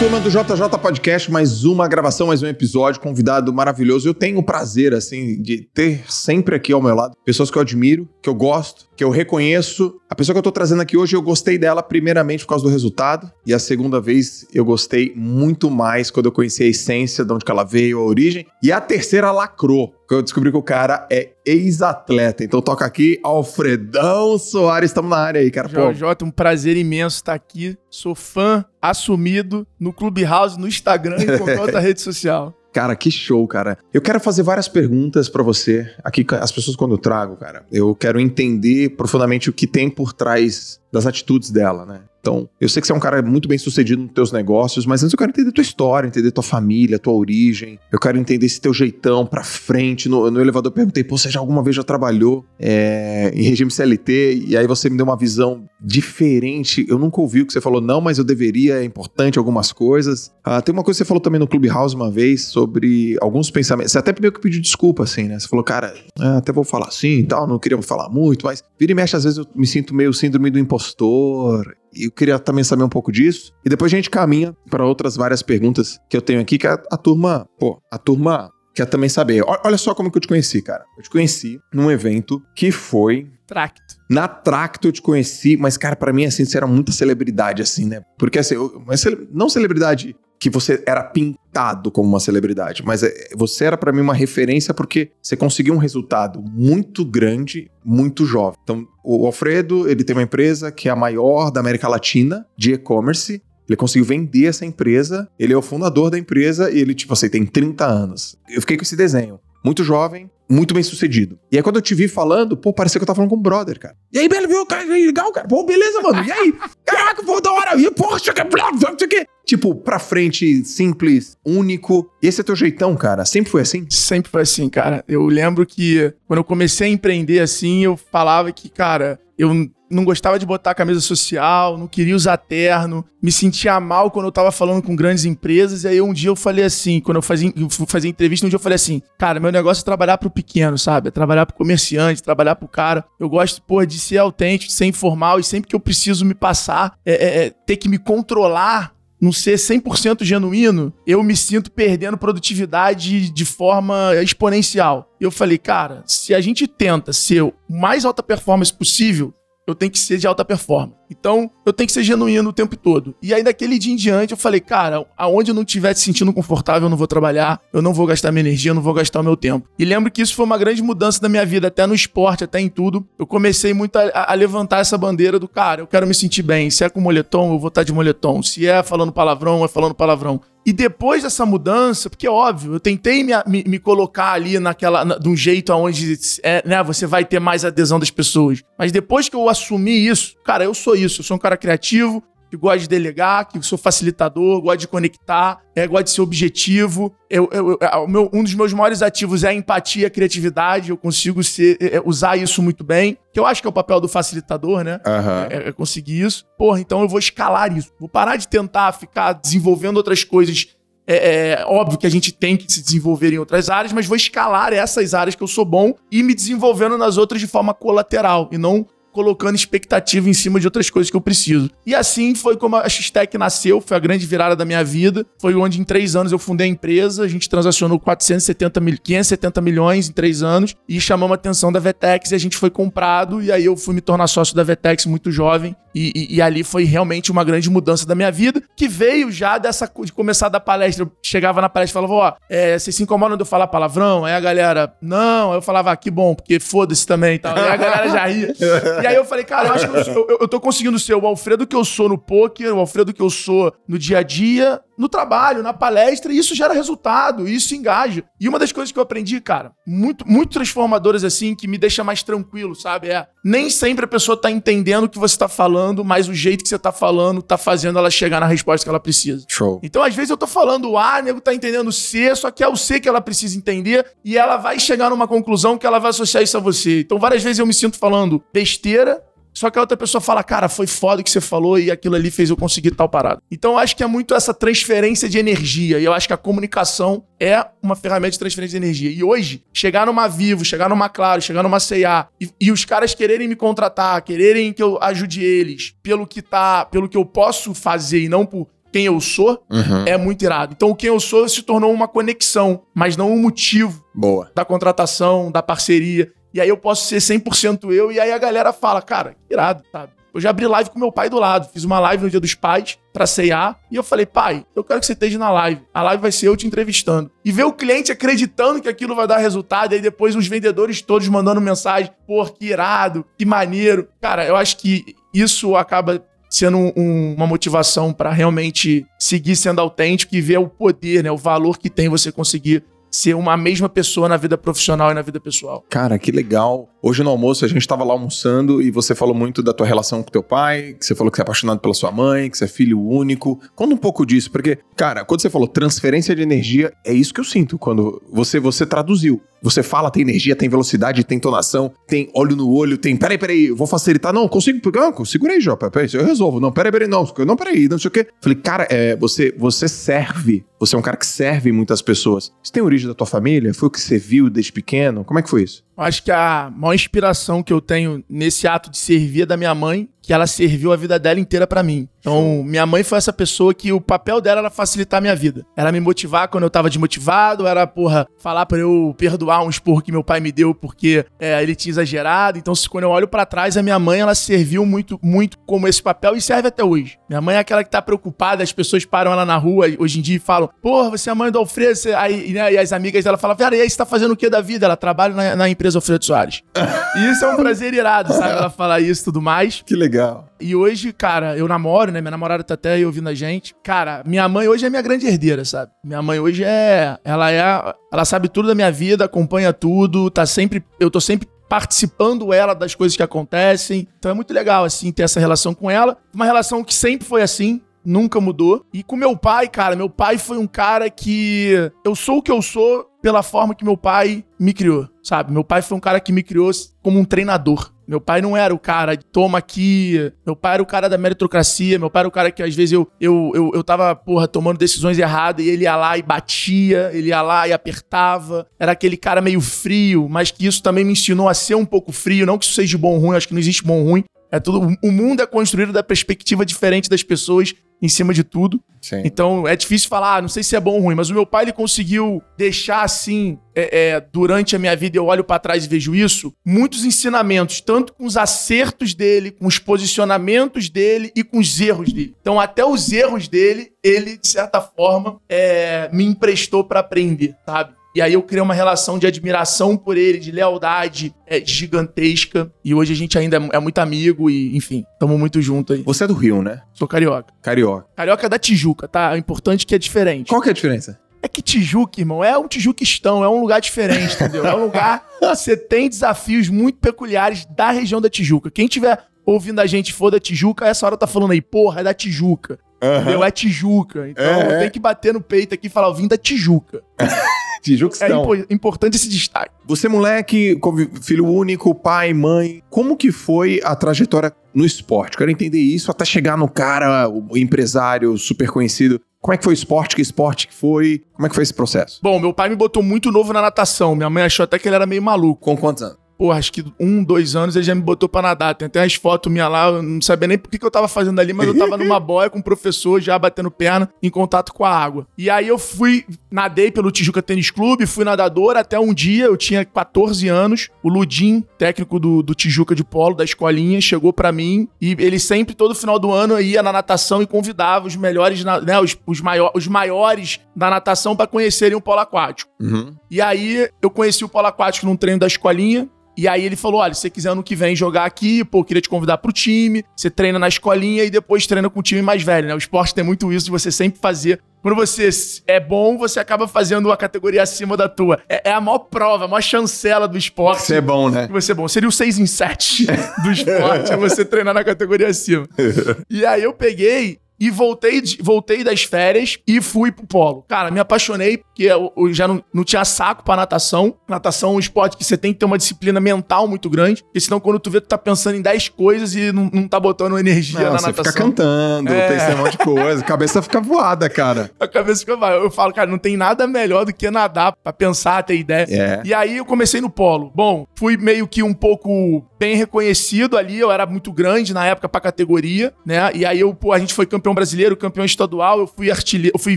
turma do JJ Podcast, mais uma gravação, mais um episódio, convidado maravilhoso. Eu tenho o prazer, assim, de ter sempre aqui ao meu lado pessoas que eu admiro, que eu gosto, que eu reconheço. A pessoa que eu tô trazendo aqui hoje, eu gostei dela primeiramente por causa do resultado, e a segunda vez eu gostei muito mais quando eu conheci a essência, de onde ela veio, a origem, e a terceira lacrou. Eu descobri que o cara é ex-atleta. Então toca aqui, Alfredão Soares, estamos na área aí, cara. Jota, um prazer imenso estar aqui. Sou fã assumido no Clubhouse, no Instagram e em qualquer outra rede social. Cara, que show, cara. Eu quero fazer várias perguntas para você. Aqui, as pessoas, quando eu trago, cara, eu quero entender profundamente o que tem por trás das atitudes dela, né? Então, eu sei que você é um cara muito bem sucedido nos teus negócios, mas antes eu quero entender tua história, entender tua família, tua origem. Eu quero entender esse teu jeitão pra frente. No, no elevador eu perguntei, pô, você já alguma vez já trabalhou é, em regime CLT? E aí você me deu uma visão diferente. Eu nunca ouvi o que você falou, não, mas eu deveria, é importante algumas coisas. Ah, tem uma coisa que você falou também no Clubhouse uma vez sobre alguns pensamentos. Você até meio que pediu desculpa, assim, né? Você falou, cara, é, até vou falar assim e tal, não queria falar muito, mas vira e mexe, às vezes eu me sinto meio síndrome do impostor e eu queria também saber um pouco disso. E depois a gente caminha para outras várias perguntas que eu tenho aqui, que a, a turma, pô, a turma quer também saber. Olha só como que eu te conheci, cara. Eu te conheci num evento que foi. Tracto. Na Tracto eu te conheci, mas, cara, para mim, assim, você era muita celebridade, assim, né? Porque, assim, eu, mas não celebridade que você era pintado como uma celebridade, mas é, você era para mim uma referência porque você conseguiu um resultado muito grande, muito jovem. Então, o Alfredo, ele tem uma empresa que é a maior da América Latina de e-commerce. Ele conseguiu vender essa empresa, ele é o fundador da empresa e ele, tipo assim, tem 30 anos. Eu fiquei com esse desenho. Muito jovem, muito bem sucedido. E aí, quando eu te vi falando, pô, parecia que eu tava falando com um brother, cara. E aí, beleza, viu? Cara, legal, cara. Pô, beleza, mano. E aí? Caraca, pô, da hora. E, poxa, que blá, blá, que. Tipo, pra frente, simples, único. Esse é teu jeitão, cara? Sempre foi assim? Sempre foi assim, cara. Eu lembro que quando eu comecei a empreender assim, eu falava que, cara, eu não gostava de botar camisa social, não queria usar terno, me sentia mal quando eu tava falando com grandes empresas. E aí um dia eu falei assim, quando eu fazia, fazia entrevista, um dia eu falei assim, cara, meu negócio é trabalhar pro pequeno, sabe? É trabalhar pro comerciante, trabalhar pro cara. Eu gosto, porra, de ser autêntico, de ser informal e sempre que eu preciso me passar, é, é, é ter que me controlar não ser 100% genuíno, eu me sinto perdendo produtividade de forma exponencial. Eu falei, cara, se a gente tenta ser o mais alta performance possível, eu tenho que ser de alta performance. Então, eu tenho que ser genuíno o tempo todo. E aí, daquele dia em diante, eu falei, cara, aonde eu não estiver se sentindo confortável, eu não vou trabalhar, eu não vou gastar minha energia, eu não vou gastar o meu tempo. E lembro que isso foi uma grande mudança da minha vida, até no esporte, até em tudo. Eu comecei muito a, a levantar essa bandeira do, cara, eu quero me sentir bem. Se é com moletom, eu vou estar de moletom. Se é falando palavrão, é falando palavrão. E depois dessa mudança, porque é óbvio, eu tentei me, me, me colocar ali naquela, na, de um jeito onde é, né, você vai ter mais adesão das pessoas. Mas depois que eu assumi isso, cara, eu sou isso, eu sou um cara criativo, que gosta de delegar, que sou facilitador, gosto de conectar, é, gosto de ser objetivo. Eu, eu, eu, meu, um dos meus maiores ativos é a empatia, a criatividade. Eu consigo ser, é, é, usar isso muito bem, que eu acho que é o papel do facilitador, né? Uhum. É, é conseguir isso. Porra, então eu vou escalar isso. Vou parar de tentar ficar desenvolvendo outras coisas é, é, óbvio que a gente tem que se desenvolver em outras áreas, mas vou escalar essas áreas que eu sou bom e me desenvolvendo nas outras de forma colateral e não colocando expectativa em cima de outras coisas que eu preciso. E assim foi como a X-Tech nasceu, foi a grande virada da minha vida. Foi onde em três anos eu fundei a empresa, a gente transacionou 470 mil, 570 milhões em três anos e chamamos a atenção da Vetex e a gente foi comprado e aí eu fui me tornar sócio da Vetex muito jovem e, e, e, ali foi realmente uma grande mudança da minha vida, que veio já dessa de começar da palestra. Eu chegava na palestra e falava, ó, é, vocês se incomodam de eu falar palavrão? Aí a galera, não. Eu falava, ah, que bom, porque foda-se também e tal. Aí a galera já ria. e aí eu falei, cara, eu acho que eu, eu, eu tô conseguindo ser o Alfredo que eu sou no poker, o Alfredo que eu sou no dia a dia, no trabalho, na palestra, e isso gera resultado, e isso engaja. E uma das coisas que eu aprendi, cara, muito, muito transformadoras assim, que me deixa mais tranquilo, sabe? É, nem sempre a pessoa tá entendendo o que você tá falando, mas o jeito que você tá falando tá fazendo ela chegar na resposta que ela precisa. Show. Então, às vezes eu tô falando A, o nego tá entendendo o C, só que é o C que ela precisa entender, e ela vai chegar numa conclusão que ela vai associar isso a você. Então, várias vezes eu me sinto falando besteira, só que a outra pessoa fala, cara, foi foda o que você falou e aquilo ali fez eu conseguir tal parada. Então eu acho que é muito essa transferência de energia. E eu acho que a comunicação é uma ferramenta de transferência de energia. E hoje, chegar numa Vivo, chegar numa Claro, chegar numa C&A e, e os caras quererem me contratar, quererem que eu ajude eles pelo que tá, pelo que eu posso fazer e não por quem eu sou, Uhum. é muito irado. Então, o quem eu sou se tornou uma conexão, mas não um motivo Boa. da contratação, da parceria. E aí eu posso ser 100% eu, e aí a galera fala, cara, irado, sabe? Eu já abri live com meu pai do lado. Fiz uma live no dia dos pais pra ceiar. E eu falei, pai, eu quero que você esteja na live. A live vai ser eu te entrevistando. E ver o cliente acreditando que aquilo vai dar resultado. E aí depois os vendedores todos mandando mensagem. Pô, que irado, que maneiro. Cara, eu acho que isso acaba sendo um- um- uma motivação pra realmente seguir sendo autêntico e ver o poder, né? O valor que tem você conseguir ser uma mesma pessoa na vida profissional e na vida pessoal. Cara, que legal. Hoje no almoço a gente tava lá almoçando e você falou muito da tua relação com teu pai, que você falou que você é apaixonado pela sua mãe, que você é filho único. Conta um pouco disso, porque, cara, quando você falou transferência de energia, é isso que eu sinto quando você você traduziu. Você fala, tem energia, tem velocidade, tem entonação, tem olho no olho, tem. Peraí, peraí, vou facilitar. Não, consigo. Não, segura aí, Jota. Peraí, eu resolvo. Não, peraí, peraí, não. Não, peraí, não sei o quê. Falei, cara, é, você, você serve. Você é um cara que serve muitas pessoas. Isso tem origem da tua família? Foi o que você viu desde pequeno? Como é que foi isso? Acho que a maior inspiração que eu tenho nesse ato de servir é da minha mãe, que ela serviu a vida dela inteira pra mim. Então, minha mãe foi essa pessoa que o papel dela era facilitar a minha vida. Era me motivar quando eu tava desmotivado, era, porra, falar pra eu perdoar um esporro que meu pai me deu porque é, ele tinha exagerado. Então, se, quando eu olho pra trás, a minha mãe, ela serviu muito, muito como esse papel e serve até hoje. Minha mãe é aquela que tá preocupada, as pessoas param ela na rua hoje em dia e falam, porra, você é a mãe do Alfredo, aí, né, e as amigas dela falam, cara, e aí você tá fazendo o que da vida? Ela trabalha na, na empresa Alfredo Soares. E isso é um prazer irado, sabe? Ela falar isso e tudo mais. Que legal. E hoje, cara, eu namoro, né? Minha namorada tá até aí ouvindo a gente. Cara, minha mãe hoje é minha grande herdeira, sabe? Minha mãe hoje é. Ela é. Ela sabe tudo da minha vida, acompanha tudo, tá sempre. Eu tô sempre participando ela das coisas que acontecem. Então é muito legal, assim, ter essa relação com ela. Uma relação que sempre foi assim. Nunca mudou. E com meu pai, cara, meu pai foi um cara que. Eu sou o que eu sou pela forma que meu pai me criou, sabe? Meu pai foi um cara que me criou como um treinador. Meu pai não era o cara de toma aqui. Meu pai era o cara da meritocracia. Meu pai era o cara que às vezes eu, eu, eu, eu tava, porra, tomando decisões erradas e ele ia lá e batia, ele ia lá e apertava. Era aquele cara meio frio, mas que isso também me ensinou a ser um pouco frio. Não que isso seja bom ou ruim, acho que não existe bom ou ruim. É tudo, o mundo é construído da perspectiva diferente das pessoas em cima de tudo. Sim. Então é difícil falar, ah, não sei se é bom ou ruim, mas o meu pai ele conseguiu deixar assim, é, é, durante a minha vida, eu olho pra trás e vejo isso, muitos ensinamentos, tanto com os acertos dele, com os posicionamentos dele e com os erros dele. Então até os erros dele, ele de certa forma é, me emprestou pra aprender, sabe? E aí eu criei uma relação de admiração por ele, de lealdade é, gigantesca. E hoje a gente ainda é, é muito amigo e, enfim, tamo muito junto aí. Você é do Rio, né? Sou carioca. Carioca. Carioca é da Tijuca, tá? É importante que é diferente. Qual que é a diferença? É que Tijuca, irmão, é um Tijuquistão, é um lugar diferente, entendeu? É um lugar que você tem desafios muito peculiares da região da Tijuca. Quem tiver ouvindo a gente for da Tijuca, essa hora tá falando aí, porra, é da Tijuca. Entendeu? É Tijuca. Então É, é. tem que bater no peito aqui e falar, eu vim da Tijuca. É Tijuquistão. impo- importante esse destaque. Você, moleque, filho único, pai, mãe, como que foi a trajetória no esporte? Quero entender isso até chegar no cara, o empresário super conhecido. Como é que foi o esporte? Que esporte que foi? Como é que foi esse processo? Bom, meu pai me botou muito novo na natação. Minha mãe achou até que ele era meio maluco. Com quantos anos? Porra, acho que um, dois anos ele já me botou pra nadar. Tem até umas fotos minhas lá, eu não sabia nem por que, que eu tava fazendo ali, mas eu tava numa boia com o professor já batendo perna em contato com a água. E aí eu fui, nadei pelo Tijuca Tênis Clube, fui nadador até um dia, eu tinha 14 anos, o Ludim, técnico do, do Tijuca de polo, da escolinha, chegou pra mim e ele sempre, todo final do ano, ia na natação e convidava os melhores, né, os, os, maior, os maiores da natação pra conhecerem o polo aquático. Uhum. E aí eu conheci o polo aquático num treino da escolinha. E aí ele falou: olha, se você quiser ano que vem jogar aqui, pô, eu queria te convidar pro time. Você treina na escolinha e depois treina com o time mais velho, né? O esporte tem muito isso de você sempre fazer. Quando você é bom, você acaba fazendo a categoria acima da tua. É, é a maior prova, a maior chancela do esporte. Você é bom, né? Que você é bom. Seria o 6 em 7 do esporte, é você treinar na categoria acima. E aí eu peguei e voltei, voltei das férias e fui pro polo. Cara, me apaixonei, porque eu, eu já não, não tinha saco pra natação. Natação é um esporte que você tem que ter uma disciplina mental muito grande, porque senão quando tu vê, tu tá pensando em 10 coisas e não, não tá botando energia Não, na você natação. fica cantando, É. pensando em um monte de coisa, a cabeça fica voada, cara. A cabeça fica vai. Eu falo, cara, não tem nada melhor do que nadar pra pensar, ter ideia. É. E aí eu comecei no polo. Bom, fui meio que um pouco bem reconhecido ali, eu era muito grande na época pra categoria, né? E aí eu, pô, a gente foi campeão campeão brasileiro, campeão estadual, eu fui artilheiro, eu fui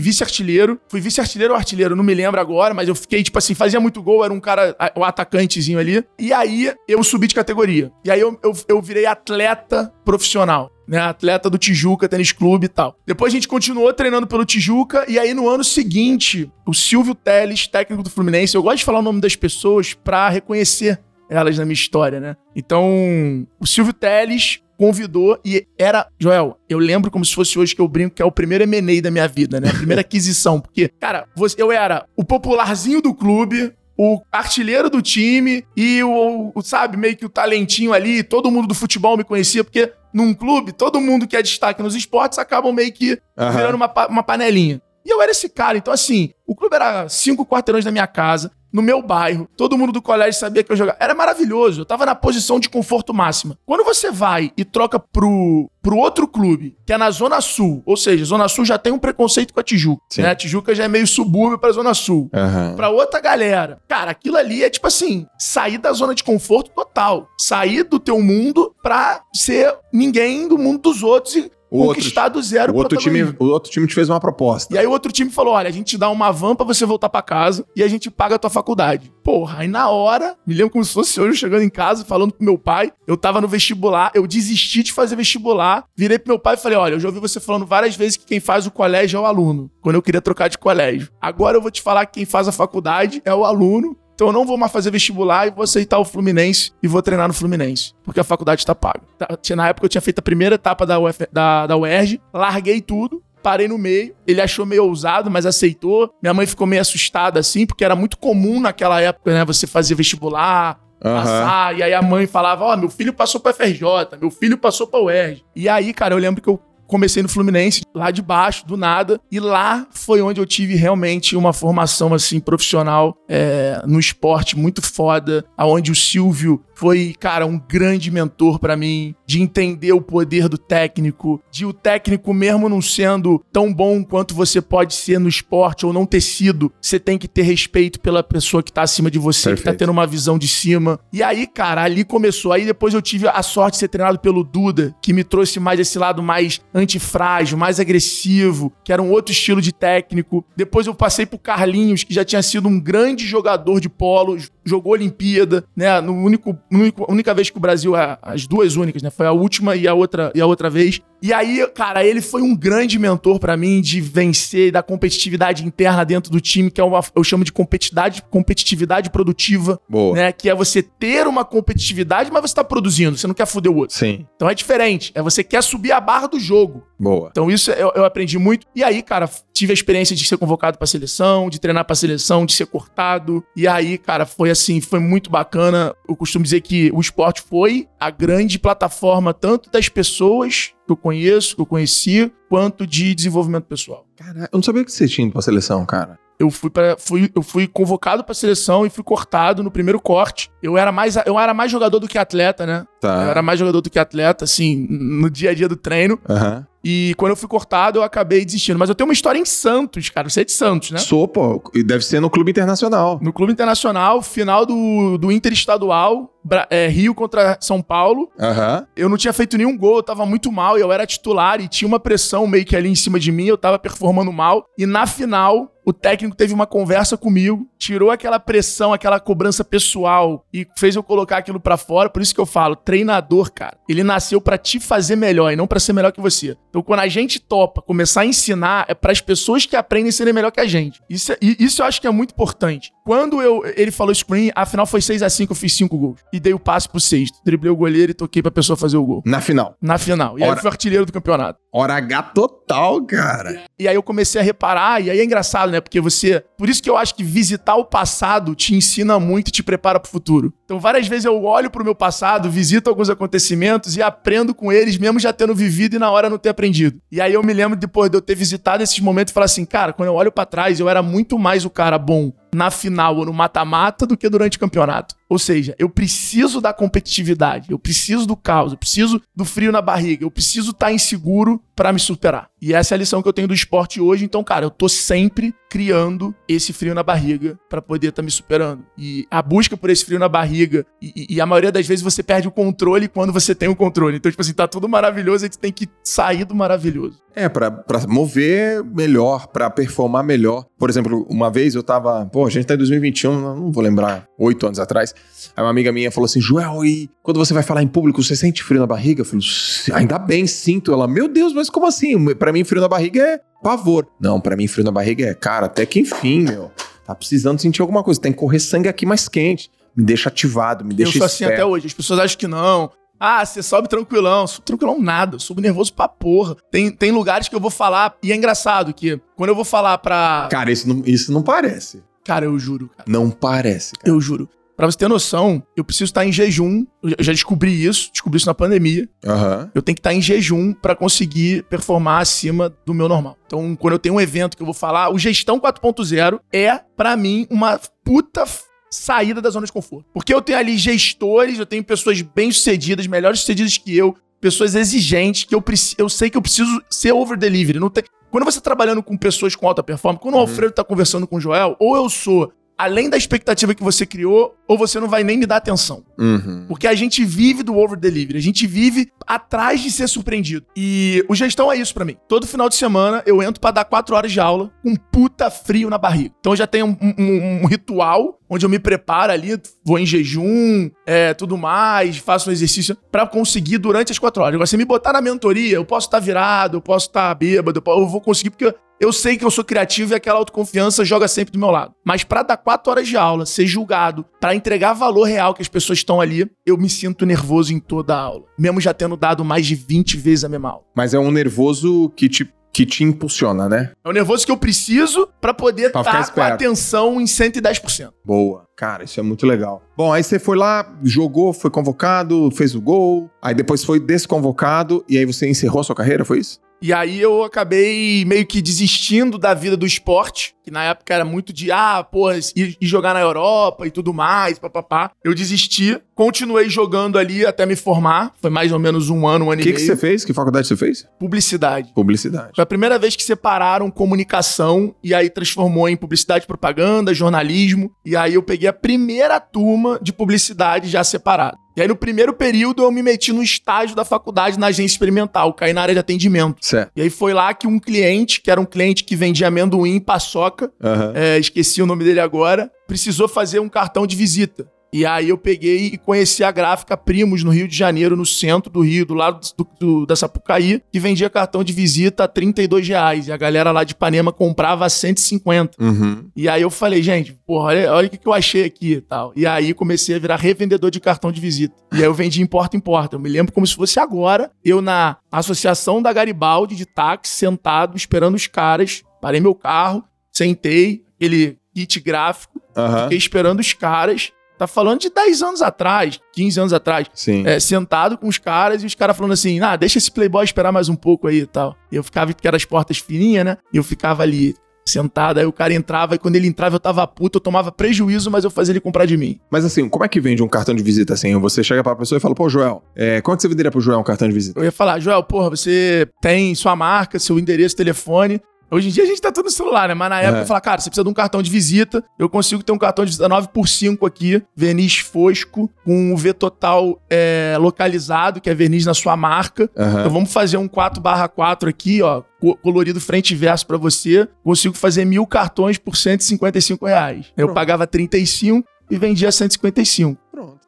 vice-artilheiro. Fui vice-artilheiro ou artilheiro, não me lembro agora, mas eu fiquei, tipo assim, fazia muito gol, era um cara, o atacantezinho ali. E aí eu subi de categoria. E aí eu, eu, eu virei atleta profissional né, atleta do Tijuca Tênis Clube e tal. Depois a gente continuou treinando pelo Tijuca e aí no ano seguinte, o Silvio Teles, técnico do Fluminense, eu gosto de falar o nome das pessoas para reconhecer elas na minha história, né? Então, o Silvio Teles convidou e era, Joel, eu lembro como se fosse hoje que eu brinco que é o primeiro M&A da minha vida, né? A primeira aquisição, porque, cara, eu era o popularzinho do clube, o artilheiro do time e o, o, sabe, meio que o talentinho ali, todo mundo do futebol me conhecia, porque num clube, todo mundo que é destaque nos esportes acabam meio que uhum. virando uma, uma panelinha. E eu era esse cara, então assim, o clube era cinco quarteirões da minha casa, no meu bairro, todo mundo do colégio sabia que eu jogava. Era maravilhoso, eu tava na posição de conforto máxima. Quando você vai e troca pro, pro outro clube, que é na Zona Sul, ou seja, Zona Sul já tem um preconceito com a Tijuca, Sim. né? A Tijuca já é meio subúrbio pra Zona Sul. Uhum. Pra outra galera. Cara, aquilo ali é tipo assim, sair da zona de conforto total. Sair do teu mundo pra ser ninguém do mundo dos outros e o conquistar outro, do zero o outro time O outro time te fez uma proposta. E aí o outro time falou: olha, a gente te dá uma van pra você voltar para casa e a gente paga a tua faculdade. Porra, aí na hora, me lembro como se fosse hoje chegando em casa, falando pro meu pai, eu tava no vestibular, eu desisti de fazer vestibular, virei pro meu pai e falei: olha, eu já ouvi você falando várias vezes que quem faz o colégio é o aluno, quando eu queria trocar de colégio. Agora eu vou te falar que quem faz a faculdade é o aluno então eu não vou mais fazer vestibular e vou aceitar o Fluminense e vou treinar no Fluminense, porque a faculdade está paga. Tá, na época eu tinha feito a primeira etapa da, Uf, da, da UERJ, larguei tudo, parei no meio. Ele achou meio ousado, mas aceitou. Minha mãe ficou meio assustada assim, porque era muito comum naquela época, né, você fazer vestibular, Uhum. Passar, e aí a mãe falava: Ó, oh, meu filho passou pra FRJ, meu filho passou pra UERJ. E aí, cara, eu lembro que eu comecei no Fluminense, lá de baixo, do nada. E lá foi onde eu tive realmente uma formação, assim, profissional é, no esporte muito foda. Aonde o Silvio foi, cara, um grande mentor para mim, de entender o poder do técnico, de o técnico mesmo não sendo tão bom quanto você pode ser no esporte ou não ter sido, você tem que ter respeito pela pessoa que tá acima de você, Perfeito. que tá tendo uma visão de cima. E aí, cara, ali começou. Aí depois eu tive a sorte de ser treinado pelo Duda, que me trouxe mais esse lado mais antifrágil, mais agressivo, que era um outro estilo de técnico. Depois eu passei pro Carlinhos, que já tinha sido um grande jogador de polo, jogou Olimpíada, né? No único a única vez que o Brasil, as duas únicas, né? Foi a última e a outra, e a outra vez. E aí, cara, ele foi um grande mentor para mim de vencer, da competitividade interna dentro do time, que é uma, eu chamo de competitividade, competitividade produtiva. Boa. Né? Que é você ter uma competitividade, mas você tá produzindo, você não quer foder o outro. Sim. Então é diferente. É você quer subir a barra do jogo. Boa. Então isso eu, eu aprendi muito. E aí, cara, tive a experiência de ser convocado pra seleção, de treinar pra seleção, de ser cortado. E aí, cara, foi assim, foi muito bacana. Eu costumo dizer que o esporte foi a grande plataforma tanto das pessoas que eu conheço, que eu conheci, quanto de desenvolvimento pessoal. Cara, eu não sabia que você tinha ido pra seleção, cara. Eu fui, pra, fui, eu fui convocado pra seleção e fui cortado no primeiro corte. Eu era mais, eu era mais jogador do que atleta, né? Tá. Eu era mais jogador do que atleta, assim, no dia a dia do treino. Uhum. E quando eu fui cortado, eu acabei desistindo. Mas eu tenho uma história em Santos, cara. Você é de Santos, né? Sou, pô. E deve ser no Clube Internacional. No Clube Internacional, final do, do Interestadual, é, Rio contra São Paulo. Uhum. Eu não tinha feito nenhum gol, eu tava muito mal. E eu era titular e tinha uma pressão meio que ali em cima de mim. Eu tava performando mal. E na final, o técnico teve uma conversa comigo, tirou aquela pressão, aquela cobrança pessoal e fez eu colocar aquilo para fora. Por isso que eu falo, treinador, cara, ele nasceu para te fazer melhor e não para ser melhor que você. Então, quando a gente topa começar a ensinar, é para as pessoas que aprendem serem melhor que a gente. Isso, é, isso eu acho que é muito importante. Quando eu, ele falou screen, afinal foi 6 a 5 eu fiz 5 gols. E dei o passe pro sexto. Driblei o goleiro e toquei pra pessoa fazer o gol. Na final. Na final. E Hora... aí eu fui artilheiro do campeonato. Hora H total, cara. E aí eu comecei a reparar, e aí é engraçado, né? Porque você. Por isso que eu acho que visitar o passado te ensina muito e te prepara pro futuro. Então, várias vezes eu olho pro meu passado, visito alguns acontecimentos e aprendo com eles, mesmo já tendo vivido e na hora não ter aprendido. E aí eu me lembro depois de eu ter visitado esses momentos e falar assim, cara, quando eu olho para trás, eu era muito mais o cara bom na final ou no mata-mata do que durante o campeonato. Ou seja, eu preciso da competitividade, eu preciso do caos, eu preciso do frio na barriga, eu preciso estar tá inseguro para me superar. E essa é a lição que eu tenho do esporte hoje. Então, cara, eu tô sempre criando esse frio na barriga para poder estar tá me superando. E a busca por esse frio na barriga, e, e, a maioria das vezes você perde o controle quando você tem o controle. Então, tipo assim, tá tudo maravilhoso, a gente tem que sair do maravilhoso. É, pra mover melhor, pra performar melhor. Por exemplo, uma vez eu tava. Pô, a gente tá em 2021, não vou lembrar, oito anos atrás. Aí uma amiga minha falou assim: Joel, e quando você vai falar em público, você sente frio na barriga? Eu falei, ainda bem, sinto. Ela, meu Deus, mas como assim? Para mim, frio na barriga é pavor. Não, para mim, frio na barriga é, cara, até que enfim, meu. Tá precisando sentir alguma coisa. Tem que correr sangue aqui mais quente. Me deixa ativado, me deixa Eu sou assim até hoje. As pessoas acham que não. Ah, você sobe tranquilão. Subo tranquilão nada. Subo nervoso pra porra. Tem, tem lugares que eu vou falar. E é engraçado que quando eu vou falar pra. Cara, isso não, isso não parece. Cara, eu juro. Cara. Não parece. Cara. Eu juro. Pra você ter noção, eu preciso estar em jejum. Eu já descobri isso, descobri isso na pandemia. Uhum. Eu tenho que estar em jejum para conseguir performar acima do meu normal. Então, quando eu tenho um evento que eu vou falar, o Gestão 4.0 é, para mim, uma puta saída da zona de conforto. Porque eu tenho ali gestores, eu tenho pessoas bem-sucedidas, melhores sucedidas que eu, pessoas exigentes, que eu, eu sei que eu preciso ser over-delivery. Não tem... Quando você tá trabalhando com pessoas com alta performance, quando uhum. o Alfredo tá conversando com o Joel, ou eu sou além da expectativa que você criou, ou você não vai nem me dar atenção. Uhum. Porque a gente vive do over delivery, a gente vive atrás de ser surpreendido. E o gestão é isso para mim. Todo final de semana eu entro para dar quatro horas de aula com puta frio na barriga. Então eu já tenho um, um, um ritual onde eu me preparo ali, vou em jejum, é, tudo mais, faço um exercício para conseguir durante as quatro horas. Agora, se me botar na mentoria, eu posso estar tá virado, eu posso estar tá bêbado, eu vou conseguir porque eu sei que eu sou criativo e aquela autoconfiança joga sempre do meu lado. Mas para dar quatro horas de aula, ser julgado, para entregar valor real que as pessoas estão ali, eu me sinto nervoso em toda a aula. Mesmo já tendo dado mais de 20 vezes a mesma aula. Mas é um nervoso que te que te impulsiona, né? É o nervoso que eu preciso para poder estar tá com a atenção em 110%. Boa. Cara, isso é muito legal. Bom, aí você foi lá, jogou, foi convocado, fez o gol, aí depois foi desconvocado e aí você encerrou a sua carreira, foi isso? E aí eu acabei meio que desistindo da vida do esporte, que na época era muito de, ah, porra, ir, jogar na Europa e tudo mais, papapá. Eu desisti, continuei jogando ali até me formar. Foi mais ou menos um ano, um ano que e meio. O que você fez? Que faculdade você fez? Publicidade. Publicidade. Foi a primeira vez que separaram comunicação e aí transformou em publicidade, propaganda, jornalismo. E aí eu peguei a primeira turma de publicidade já separada. E aí, no primeiro período, eu me meti no estágio da faculdade na agência experimental, caí na área de atendimento. Certo. E aí foi lá que um cliente, que era um cliente que vendia amendoim, paçoca, uhum. é, esqueci o nome dele agora, precisou fazer um cartão de visita. E aí eu peguei e conheci a gráfica Primos no Rio de Janeiro, no centro do Rio, do lado do, do, da Sapucaí, que vendia cartão de visita a 32 reais. E a galera lá de Ipanema comprava a 150. Uhum. E aí eu falei, gente, porra, olha, olha o que, que eu achei aqui e tal. E aí comecei a virar revendedor de cartão de visita. E aí eu vendi em porta em porta. Eu me lembro como se fosse agora, eu na Associação da Garibaldi de táxi, sentado, esperando os caras. Parei meu carro, sentei, aquele kit gráfico, uhum. fiquei esperando os caras. Tá falando de 10 anos atrás, 15 anos atrás. Sim. É, sentado com os caras e os caras falando assim: ah, deixa esse playboy esperar mais um pouco aí e tal. E eu ficava, porque eram as portas fininhas, né? E eu ficava ali sentado, aí o cara entrava e quando ele entrava eu tava puto, eu tomava prejuízo, mas eu fazia ele comprar de mim. Mas assim, como é que vende um cartão de visita assim? Você chega pra pessoa e fala, pô, Joel, é, que você venderia pro Joel um cartão de visita? Eu ia falar, Joel, porra, você tem sua marca, seu endereço, telefone, Hoje em dia a gente tá tudo no celular, né? Mas na época é. eu falava, cara, você precisa de um cartão de visita. Eu consigo ter um cartão de visita 9x5 aqui, verniz fosco, com o V total é, localizado, que é verniz na sua marca. Uhum. Então vamos fazer um 4/4 aqui, ó, colorido frente e verso para você. Consigo fazer mil cartões por 155 reais. Eu pagava 35 e vendia 155.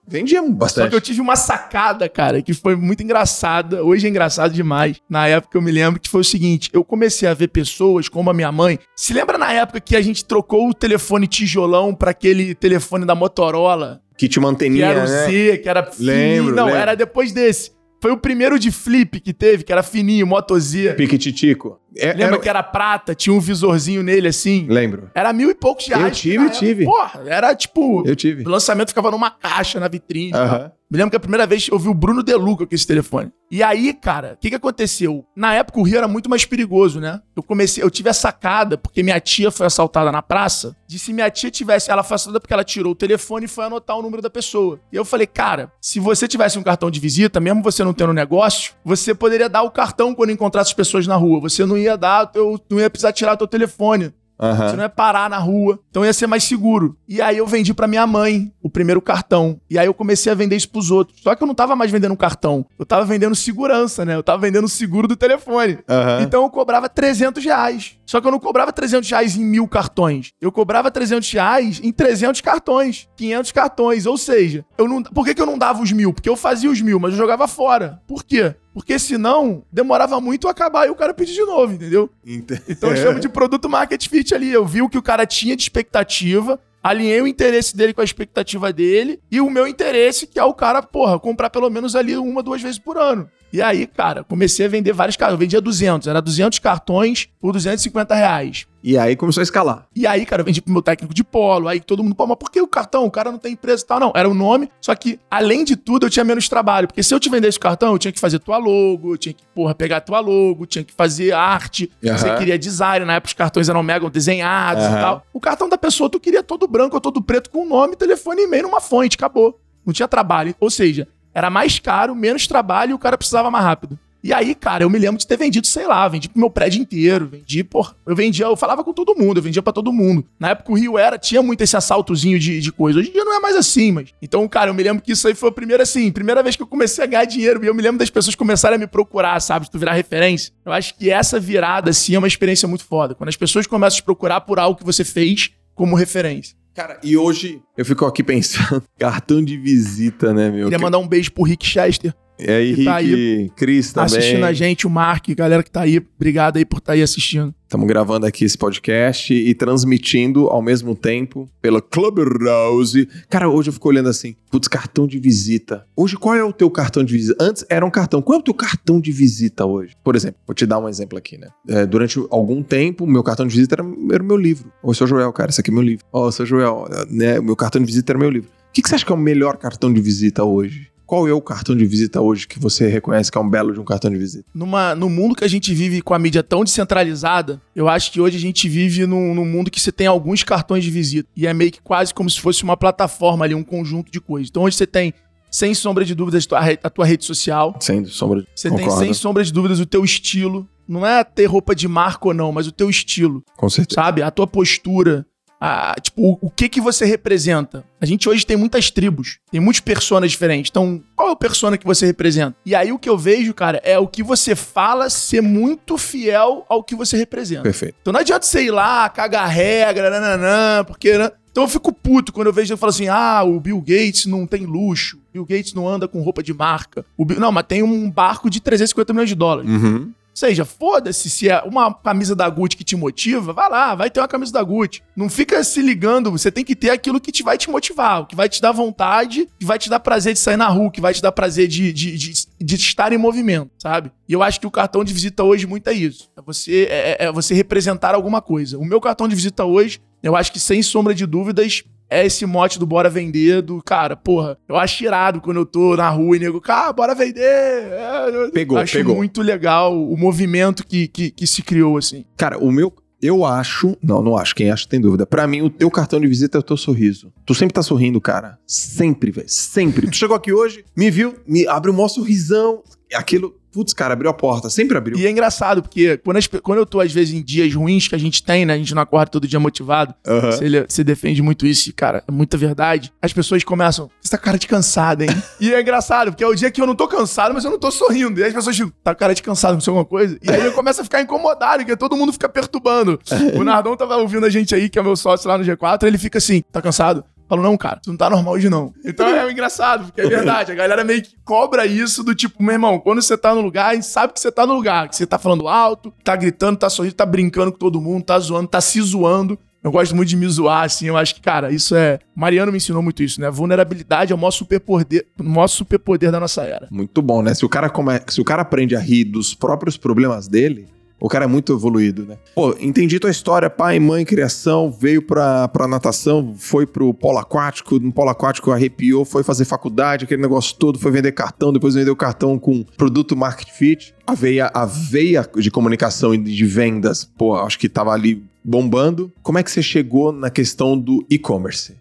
Vendia bastante. Só que eu tive uma sacada, cara, que foi muito engraçada. Hoje é engraçado demais. Na época eu me lembro que foi o seguinte: eu comecei a ver pessoas como a minha mãe. Se lembra na época que a gente trocou o telefone tijolão para aquele telefone da Motorola? Que te mantinha. Que era o né? Z, que era lembro, Não, lembro. era depois desse. Foi o primeiro de flip que teve, que era fininho, Moto Z. Piquititico. É, Lembra era- que era prata, tinha um visorzinho nele assim? Lembro. Era mil e poucos reais. Eu tive, na época. tive. Porra, era tipo. Eu tive. O lançamento ficava numa caixa na vitrine. tal. Me lembro que a primeira vez eu vi o Bruno Deluca com esse telefone. E aí, cara, o que, que aconteceu? Na época o Rio era muito mais perigoso, né? Eu comecei, eu tive a sacada, porque minha tia foi assaltada na praça, de se minha tia tivesse. Ela foi assaltada porque ela tirou o telefone e foi anotar o número da pessoa. E eu falei, cara, se você tivesse um cartão de visita, mesmo você não tendo negócio, você poderia dar o cartão quando encontrasse as pessoas na rua. Você não ia dar, o teu, não ia precisar tirar o teu telefone. Aham. Você não ia parar na rua. Então ia ser mais seguro. E aí eu vendi pra minha mãe o primeiro cartão. E aí eu comecei a vender isso pros outros. Só que eu não tava mais vendendo cartão. Eu tava vendendo segurança, né? Eu tava vendendo o seguro do telefone. Aham. Então eu cobrava 300 reais. Só que eu não cobrava 300 reais em mil cartões. Eu cobrava 300 reais em 300 cartões, 500 cartões. Ou seja, eu não, por que, que eu não dava os mil? Porque eu fazia os mil, mas eu jogava fora. Por quê? Porque senão demorava muito a acabar e o cara pedir de novo, entendeu? Ente- Então eu chamo de produto market fit ali. Eu vi o que o cara tinha de expectativa, alinhei o interesse dele com a expectativa dele e o meu interesse, que é o cara, porra, comprar pelo menos ali uma, duas vezes por ano. E aí, cara, comecei a vender vários cartões. Eu vendia 200, era 200 cartões por 250 reais. E aí começou a escalar. E aí, cara, eu vendi pro meu técnico de polo. Aí todo mundo, pô, mas por que o cartão? O cara não tem empresa e tal. Não, era o nome. Só que, além de tudo, eu tinha menos trabalho. Porque se eu te vendesse o cartão, eu tinha que fazer tua logo, eu tinha que, porra, pegar tua logo, tinha que fazer arte. Aham. Você queria design, na época os cartões eram mega desenhados Aham. e tal. O cartão da pessoa, tu queria todo branco ou todo preto com nome, telefone e e-mail numa fonte, acabou. Não tinha trabalho. Ou seja, era mais caro, menos trabalho e o cara precisava mais rápido. E aí, cara, eu me lembro de ter vendido, sei lá, vendi pro meu prédio inteiro, vendi, por. Eu vendia, eu falava com todo mundo, eu vendia pra todo mundo. Na época o Rio era, tinha muito esse assaltozinho de, de coisa. Hoje em dia não é mais assim, mas. Então, cara, eu me lembro que isso aí foi a primeira, assim, primeira vez que eu comecei a ganhar dinheiro. E eu me lembro das pessoas começarem a me procurar, sabe? Tu virar referência. Eu acho que essa virada, assim, é uma experiência muito foda. Quando as pessoas começam a te procurar por algo que você fez como referência. Cara, e hoje eu fico aqui pensando, cartão de visita, né, meu? Queria mandar um beijo pro Rick Chester, É que tá Henrique, Cris também. assistindo a gente, o Mark, galera que tá aí. Obrigado aí por estar aí assistindo. Estamos gravando aqui esse podcast e transmitindo ao mesmo tempo pela Clubhouse. Cara, hoje eu fico olhando assim, putz, cartão de visita. Hoje, qual é o teu cartão de visita? Antes era um cartão. Qual é o teu cartão de visita hoje? Por exemplo, vou te dar um exemplo aqui, né? É, durante algum tempo, meu cartão de visita era, era o meu livro. Ô, seu Joel, cara, esse aqui é meu livro. Ó, seu Joel, né? Meu cartão de visita era meu livro. O que, que você acha que é o melhor cartão de visita hoje? Qual é o cartão de visita hoje que você reconhece que é um belo de um cartão de visita? Numa, no mundo que a gente vive com a mídia tão descentralizada, eu acho que hoje a gente vive num, num mundo que você tem alguns cartões de visita. E é meio que quase como se fosse uma plataforma ali, um conjunto de coisas. Então hoje você tem, sem sombra de dúvidas, a tua, rede social. Sem sombra de Você tem, Concordo. sem sombra de dúvidas, o teu estilo. Não é ter roupa de marca ou não, mas o teu estilo, Com certeza. sabe? A tua postura. A- tipo, o, o que que você representa? A gente hoje tem muitas tribos, tem muitos personas diferentes. Então, qual é o persona que você representa? E aí o que eu vejo, cara, é o que você fala ser muito fiel ao que você representa. Perfeito. Então não adianta você ir lá, cagar regra, nananã, porque. né? Então eu fico puto quando eu vejo eu falo assim: ah, o Bill Gates não tem luxo, o Bill Gates não anda com roupa de marca. O Bill- Não, mas tem um barco de 350 milhões de dólares. Uhum. Seja, foda-se se é uma camisa da Gucci que te motiva, vai lá, vai ter uma camisa da Gucci. Não fica se ligando, você tem que ter aquilo que te vai te motivar, o que vai te dar vontade, que vai te dar prazer de sair na rua, que vai te dar prazer de, de, de, de estar em movimento, sabe? E eu acho que o cartão de visita hoje muito é isso. É você, é, é você representar alguma coisa. O meu cartão de visita hoje, eu acho que sem sombra de dúvidas, é esse mote do bora vender, do cara, porra, eu acho irado quando eu tô na rua e nego, cara, bora vender. É, Pegou, acho pegou. muito legal o movimento que, que, que se criou, assim. Cara, o meu. Eu acho. Não, não acho. Quem acha tem dúvida. Pra mim, o teu cartão de visita é o teu sorriso. Tu sempre tá sorrindo, cara. Sempre, velho. Sempre. Tu chegou aqui hoje, me viu, me abriu um maior sorrisão. Aquilo. Putz, cara, abriu a porta. Sempre abriu. E é engraçado, porque quando, as quando eu tô, às vezes, em dias ruins que a gente tem, né? A gente não acorda todo dia motivado. Aham. Você, você defende muito isso, e, cara, é muita verdade. As pessoas começam, você tá cara de cansado, hein? e é engraçado, porque é o dia que eu não tô cansado, mas eu não tô sorrindo. E aí as pessoas ficam, tá com cara de cansado, aconteceu alguma coisa? E aí eu começo a ficar incomodado, porque todo mundo fica perturbando. o Nardão tava ouvindo a gente aí, que é meu sócio lá no G4, ele fica assim, tá cansado? Falo, não, cara, tu não tá normal hoje não. Então é engraçado, porque é verdade. A galera meio que cobra isso do tipo, meu irmão, quando você tá no lugar, a gente sabe que você tá no lugar, que você tá falando alto, tá gritando, tá sorrindo, tá brincando com todo mundo, tá zoando, tá se zoando. Eu gosto muito de me zoar, assim. Eu acho que, cara, isso é. Mariano me ensinou muito isso, né? Vulnerabilidade é o maior superpoder, o maior superpoder da nossa era. Muito bom, né? Se o, cara come... Se o cara aprende a rir dos próprios problemas dele, O cara é muito evoluído, né? Pô, entendi tua história, pai, mãe, criação, veio pra, pra natação, foi pro polo aquático, no polo aquático arrepiou, foi fazer faculdade, aquele negócio todo, foi vender cartão, depois vendeu cartão com produto Market Fit. A veia, a veia de comunicação e de vendas, pô, acho que tava ali bombando. Como é que você chegou na questão do e-commerce?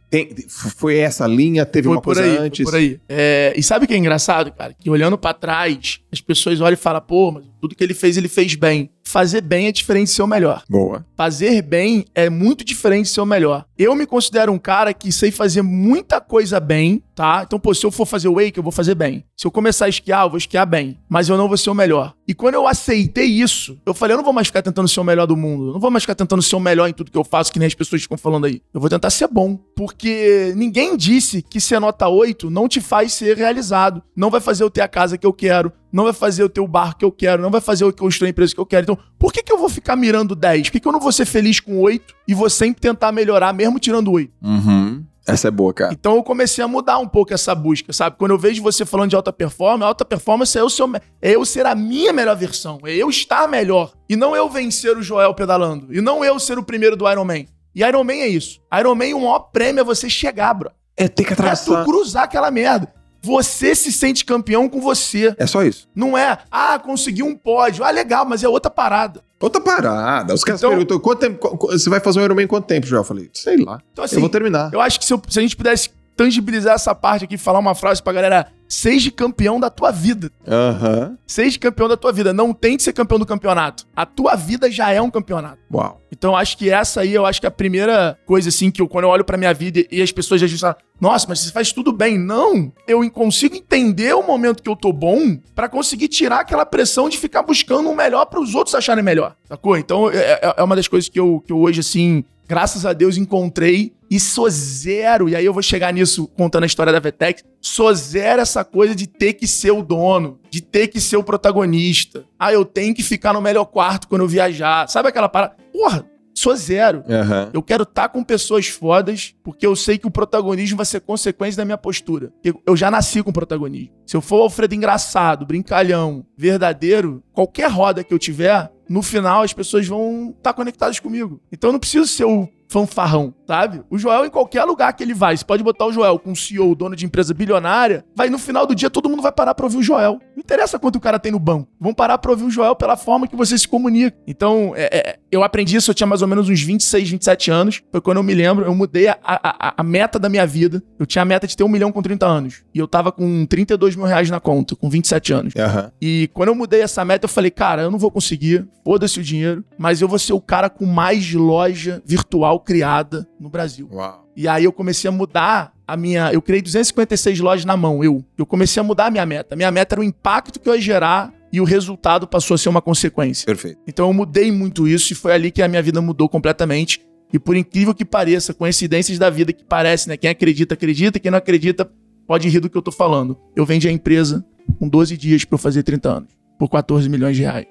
Foi essa linha? Teve foi uma coisa aí, antes? Por aí. É, e sabe o que é engraçado, cara? Que olhando para trás, as pessoas olham e falam, pô, mas tudo que ele fez, ele fez bem. Fazer bem é diferente de ser o melhor. Boa. Fazer bem é muito diferente de ser o melhor. Eu me considero um cara que sei fazer muita coisa bem, tá? Então, pô, se eu for fazer wake, eu vou fazer bem. Se eu começar a esquiar, eu vou esquiar bem. Mas eu não vou ser o melhor. E quando eu aceitei isso, eu falei, eu não vou mais ficar tentando ser o melhor do mundo. Eu não vou mais ficar tentando ser o melhor em tudo que eu faço, que nem as pessoas ficam falando aí. Eu vou tentar ser bom. Porque ninguém disse que ser nota 8 não te faz ser realizado. Não vai fazer eu ter a casa que eu quero não vai fazer o teu barco que eu quero, não vai fazer o que eu estou a empresa que eu quero. Então, por que, que eu vou ficar mirando 10? Por que, que eu não vou ser feliz com 8 e vou sempre tentar melhorar, mesmo tirando 8? Uhum. Essa é boa, cara. Então eu comecei a mudar um pouco essa busca, sabe? Quando eu vejo você falando de alta performance, alta performance é eu, ser, é eu ser a minha melhor versão, é eu estar melhor. E não eu vencer o Joel pedalando. E não eu ser o primeiro do Ironman. E Ironman é isso. Ironman, o maior prêmio é você chegar, bro. É ter que atravessar. É tu cruzar aquela merda. Você se sente campeão com você. É só isso. Não é, ah, consegui um pódio. Ah, legal, mas é outra parada. Outra parada. Os caras então, perguntam, quanto tempo, você vai fazer um Ironman em quanto tempo, Joel? Eu falei, sei lá. Então, assim, eu vou terminar. Eu acho que se, eu, se a gente pudesse tangibilizar essa parte aqui, falar uma frase pra galera Seja campeão da tua vida. Uhum. Seja campeão da tua vida. Não tente ser campeão do campeonato. A tua vida já é um campeonato. Uau. Então, acho que essa aí, eu acho que é a primeira coisa, assim, que eu, quando eu olho pra minha vida e as pessoas já dizem, nossa, mas você faz tudo bem. Não. Eu consigo entender o momento que eu tô bom para conseguir tirar aquela pressão de ficar buscando o melhor para os outros acharem melhor. Sacou? Então, é, é, é uma das coisas que eu, que eu hoje, assim, graças a Deus, encontrei e sou zero. E aí eu vou chegar nisso contando a história da Vetex. Sou zero essa coisa de ter que ser o dono, de ter que ser o protagonista. Ah, eu tenho que ficar no melhor quarto quando eu viajar. Sabe aquela parada? Porra, sou zero. Uhum. Eu quero estar tá com pessoas fodas, porque eu sei que o protagonismo vai ser consequência da minha postura. Eu já nasci com protagonismo. Se eu for Alfredo engraçado, brincalhão, verdadeiro, qualquer roda que eu tiver, no final as pessoas vão estar tá conectadas comigo. Então eu não preciso ser o fanfarrão, sabe? O Joel, em qualquer lugar que ele vai, você pode botar o Joel com um CEO, dono de empresa bilionária, vai no final do dia todo mundo vai parar pra ouvir o Joel. Não interessa quanto o cara tem no banco. Vão parar pra ouvir o Joel pela forma que você se comunica. Então, é, é, eu aprendi isso, eu tinha mais ou menos uns 26, 27 anos. Foi quando eu me lembro, eu mudei a, a, a meta da minha vida. Eu tinha a meta de ter um milhão com 30 anos. E eu tava com 32 mil reais na conta, com 27 anos. Uhum. E quando eu mudei essa meta, eu falei, cara, eu não vou conseguir, foda-se o dinheiro, mas eu vou ser o cara com mais loja virtual criada no Brasil. Uau. E aí eu comecei a mudar a minha. Eu criei 256 lojas na mão, eu. Eu comecei a mudar a minha meta. Minha meta era o impacto que eu ia gerar e o resultado passou a ser uma consequência. Perfeito. Então eu mudei muito isso e foi ali que a minha vida mudou completamente. E por incrível que pareça, coincidências da vida que parece, né? Quem acredita, acredita, quem não acredita, pode rir do que eu tô falando. Eu vendi a empresa com 12 dias para eu fazer 30 anos por 14 milhões de reais.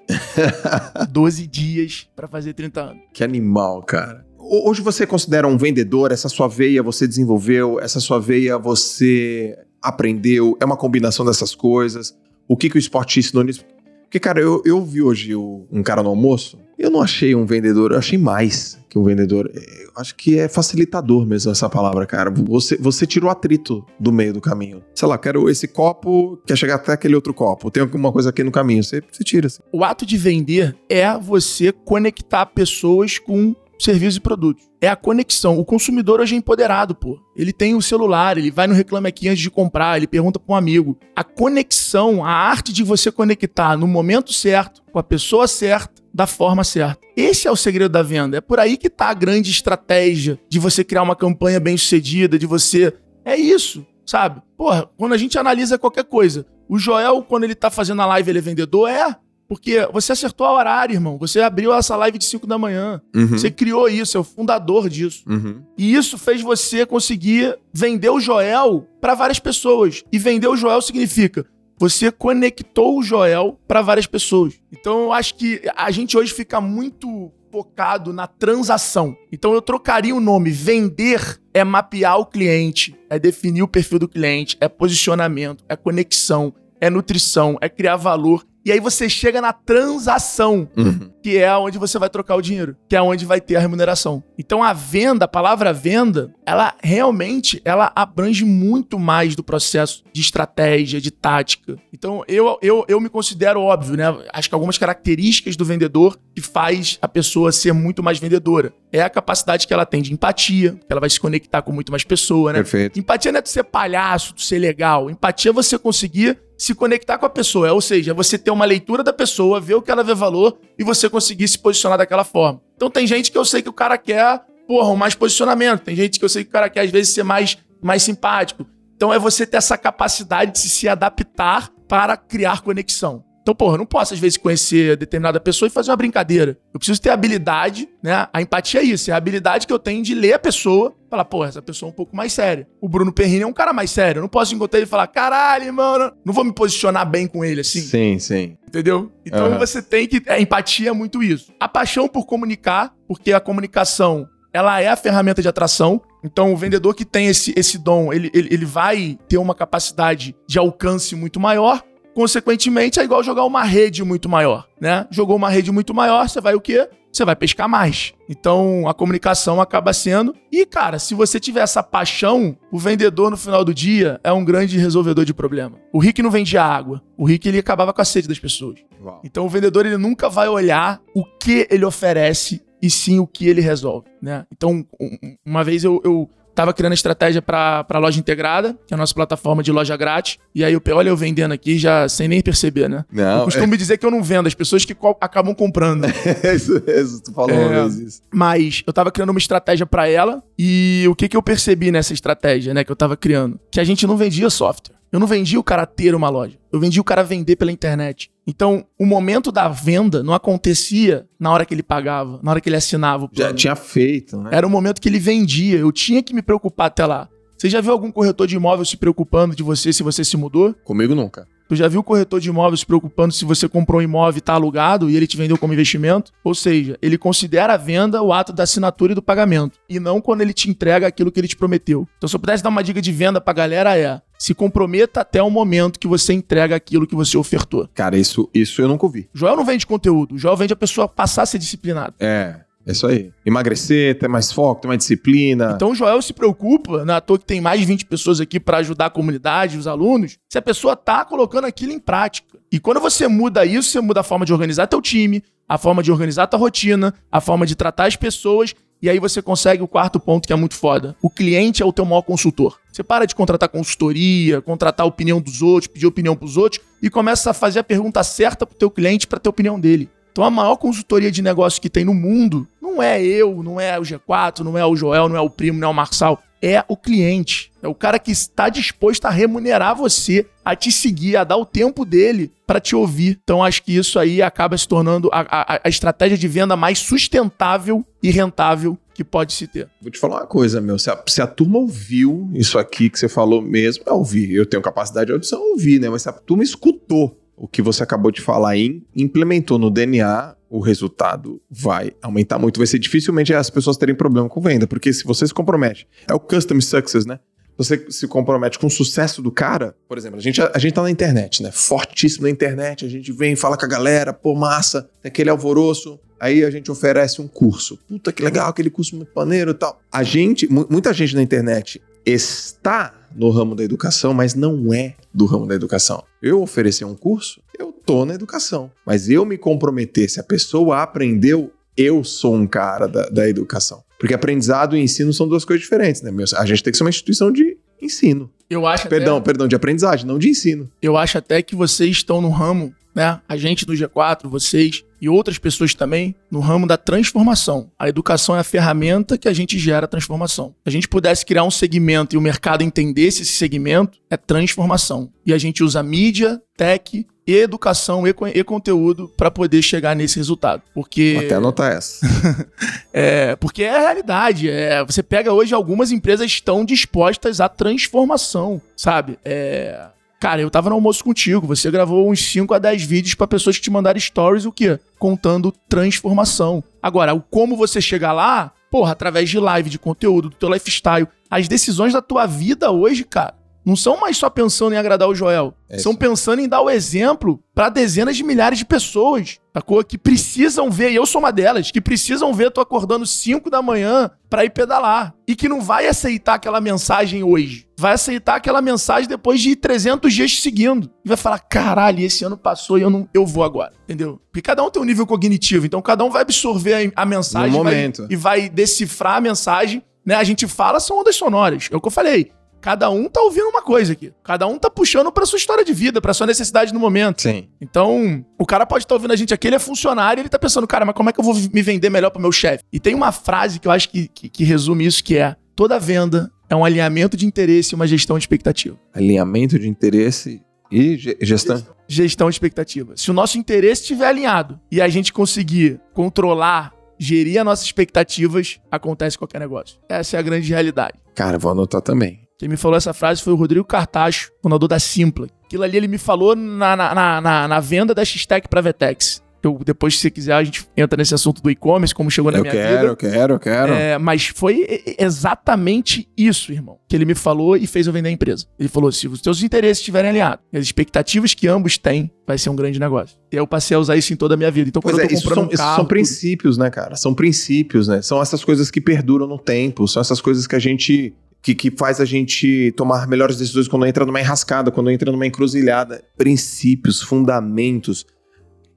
12 dias para fazer 30 anos. Que animal, cara. Hoje você considera um vendedor, essa sua veia você desenvolveu, essa sua veia você aprendeu, é uma combinação dessas coisas. O que, que o esporte te ensinou nisso? Porque, cara, eu, eu vi hoje um cara no almoço, eu não achei um vendedor, eu achei mais que um vendedor. Eu acho que é facilitador mesmo essa palavra, cara. Você, você tira o atrito do meio do caminho. Sei lá, quero esse copo, quer chegar até aquele outro copo. Tem alguma coisa aqui no caminho, você, você tira. Assim. O ato de vender é você conectar pessoas com serviços e produtos. É a conexão. O consumidor hoje é empoderado, pô. Ele tem o celular, ele vai no Reclame Aqui antes de comprar, ele pergunta para um amigo. A conexão, a arte de você conectar no momento certo, com a pessoa certa, da forma certa. Esse é o segredo da venda. É por aí que tá a grande estratégia de você criar uma campanha bem sucedida, de você. É isso, sabe? Porra, quando a gente analisa qualquer coisa, o Joel, quando ele tá fazendo a live, ele é vendedor? É. Porque você acertou a horário, irmão. Você abriu essa live de 5 da manhã. Uhum. Você criou isso, é o fundador disso. Uhum. E isso fez você conseguir vender o Joel para várias pessoas. E vender o Joel significa você conectou o Joel para várias pessoas. Então eu acho que a gente hoje fica muito focado na transação. Então eu trocaria o nome vender é mapear o cliente, é definir o perfil do cliente, é posicionamento, é conexão, é nutrição, é criar valor E aí você chega na transação, Uhum. que é onde você vai trocar o dinheiro, que é onde vai ter a remuneração. Então a venda, a palavra venda, ela realmente ela abrange muito mais do processo de estratégia, de tática. Então eu, eu, eu me considero óbvio, né? Acho que algumas características do vendedor que faz a pessoa ser muito mais vendedora é a capacidade que ela tem de empatia, que ela vai se conectar com muito mais pessoa, né? Perfeito. Empatia não é tu ser palhaço, tu ser legal. Empatia é você conseguir se conectar com a pessoa. Ou seja, você ter uma leitura da pessoa, ver o que ela vê valor e você conseguir se posicionar daquela forma. Então tem gente que eu sei que o cara quer, porra, um mais posicionamento. Tem gente que eu sei que o cara quer, às vezes, ser mais, mais simpático. Então é você ter essa capacidade de se adaptar para criar conexão. Então, porra, eu não posso, às vezes, conhecer determinada pessoa e fazer uma brincadeira. Eu preciso ter habilidade, né? A empatia é isso, é a habilidade que eu tenho de ler a pessoa e falar, porra, essa pessoa é um pouco mais séria. O Bruno Perrini é um cara mais sério. Eu não posso encontrar ele e falar, caralho, mano, não vou me posicionar bem com ele, assim. Sim, sim. Entendeu? Então Aham. você tem que. A empatia é muito isso. A paixão por comunicar, porque a comunicação ela é a ferramenta de atração. Então, o vendedor que tem esse, esse dom, ele, ele, ele vai ter uma capacidade de alcance muito maior. Consequentemente, é igual jogar uma rede muito maior, né? Jogou uma rede muito maior, você vai o quê? Você vai pescar mais. Então, a comunicação acaba sendo. E, cara, se você tiver essa paixão, o vendedor no final do dia é um grande resolvedor de problema. O Rick não vendia água. O Rick ele acabava com a sede das pessoas. Uau. Então o vendedor ele nunca vai olhar o que ele oferece e sim o que ele resolve, né? Então um- uma vez eu, eu tava criando estratégia para loja integrada, que é a nossa plataforma de loja grátis, e aí eu olha eu vendendo aqui já sem nem perceber, né? eu Não, costumo dizer que eu não vendo, as pessoas que co- acabam comprando. é isso, é isso, tu falou É. uma vez isso. Mas eu tava criando uma estratégia para ela e o que que eu percebi nessa estratégia, né, que eu tava criando? Que a gente não vendia software. Eu não vendia o cara ter uma loja. Eu vendia o cara vender pela internet. Então, o momento da venda não acontecia na hora que ele pagava, na hora que ele assinava o Já plano. tinha feito, né? Era o momento que ele vendia. Eu tinha que me preocupar até lá. Você já viu algum corretor de imóvel se preocupando de você se você se mudou? Comigo nunca. Tu já viu o corretor de imóvel se preocupando se você comprou um imóvel e tá alugado e ele te vendeu como investimento? Ou seja, ele considera a venda o ato da assinatura e do pagamento, e não quando ele te entrega aquilo que ele te prometeu. Então, se eu pudesse dar uma dica de venda pra galera é: se comprometa até o momento que você entrega aquilo que você ofertou. Cara, isso, isso eu nunca ouvi. Joel não vende conteúdo, Joel vende a pessoa passar a ser disciplinada. É, é isso aí. Emagrecer, ter mais foco, ter mais disciplina. Então o Joel se preocupa, na toa que tem mais de 20 pessoas aqui para ajudar a comunidade, os alunos, se a pessoa tá colocando aquilo em prática. E quando você muda isso, você muda a forma de organizar teu time, a forma de organizar tua rotina, a forma de tratar as pessoas, e aí você consegue o quarto ponto que é muito foda. O cliente é o teu maior consultor. Você para de contratar consultoria, contratar a opinião dos outros, pedir opinião pros outros e começa a fazer a pergunta certa pro teu cliente para ter a opinião dele. Então a maior consultoria de negócio que tem no mundo não é eu, não é o G4, não é o Joel, não é o primo, não é o Marçal. É o cliente. É o cara que está disposto a remunerar você, a te seguir, a dar o tempo dele para te ouvir. Então acho que isso aí acaba se tornando a, a- a estratégia de venda mais sustentável e rentável que pode se ter. Vou te falar uma coisa, meu. Se a, se a turma ouviu isso aqui que você falou mesmo, é ouvir. Eu tenho capacidade de audição, ouvir, né? Mas se a turma escutou o que você acabou de falar e implementou no DNA, o resultado vai aumentar muito. Vai ser dificilmente as pessoas terem problema com venda, porque se você se compromete, é o custom success, né? Você se compromete com o sucesso do cara, por exemplo, a gente, a, gente tá na internet, né? Fortíssimo na internet, a gente vem, fala com a galera, pô, massa, tem aquele alvoroço. Aí a gente oferece um curso. Puta que legal, aquele curso muito maneiro e tal. A gente, mu- muita gente na internet está no ramo da educação, mas não é do ramo da educação. Eu oferecer um curso, eu tô na educação. Mas eu me comprometer, se a pessoa aprendeu, eu sou um cara da, da educação. Porque aprendizado e ensino são duas coisas diferentes, né? A gente tem que ser uma instituição de ensino. Eu acho Perdão, perdão, de aprendizagem, não de ensino. eu acho até que vocês estão no ramo, né? A gente do G4, vocês e outras pessoas também, no ramo da transformação. A educação é a ferramenta que a gente gera a transformação. Se a gente pudesse criar um segmento e o mercado entendesse esse segmento, é transformação. E a gente usa mídia, tech, e educação e, e conteúdo para poder chegar nesse resultado. Porque Vou até anotar essa. é, porque é a realidade. É, você pega hoje, algumas empresas estão dispostas à transformação, sabe? É, cara, eu tava no almoço contigo. Você gravou uns 5 a 10 vídeos para pessoas que te mandaram stories, o quê? Contando transformação. Agora, o como você chegar lá, porra, através de live, de conteúdo, do teu lifestyle. As decisões da tua vida hoje, cara, não são mais só pensando em agradar o Joel. É são pensando em dar o exemplo para dezenas de milhares de pessoas, sacou? Que precisam ver, e eu sou uma delas, que precisam ver tu acordando 5 da manhã pra ir pedalar. E que não vai aceitar aquela mensagem hoje. Vai aceitar aquela mensagem depois de 300 dias seguindo. E vai falar, caralho, esse ano passou e eu não eu vou agora. Entendeu? Porque cada um tem um nível cognitivo, então cada um vai absorver a, a mensagem No vai- momento. e vai decifrar a mensagem. Né? A gente fala, são ondas sonoras. É o que eu falei. Cada um tá ouvindo uma coisa aqui. Cada um tá puxando pra sua história de vida, pra sua necessidade no momento. Sim. Então, o cara pode estar ouvindo a gente aqui, ele é funcionário, ele tá pensando, cara, mas como é que eu vou me vender melhor pro meu chefe? E tem uma frase que eu acho que, que, que resume isso, que é: toda venda é um alinhamento de interesse e uma gestão de expectativa. Alinhamento de interesse e ge- gestão. Gestão de expectativa. Se o nosso interesse estiver alinhado e a gente conseguir controlar, gerir as nossas expectativas, acontece qualquer negócio. Essa é a grande realidade. Cara, vou anotar também. Quem me falou essa frase foi o Rodrigo Cartacho, fundador da Simpla. Aquilo ali ele me falou na, na, na, na- venda da X-Tech pra Vetex. Eu, depois, se você quiser, a gente entra nesse assunto do e-commerce, como chegou na Eu minha quero, vida. eu quero, eu quero. É, mas foi exatamente isso, irmão, que ele me falou e fez eu vender a empresa. Ele falou: se os teus interesses estiverem alinhados, as expectativas que ambos têm, vai ser um grande negócio. E aí eu passei a usar isso em toda a minha vida. Então, Pois quando é, eu tô comprando são, um carro, são tudo- princípios, né, cara? São princípios, né? São essas coisas que perduram no tempo, são essas coisas que a gente. Que, que faz a gente tomar melhores decisões quando entra numa enrascada, quando entra numa encruzilhada. Princípios, fundamentos.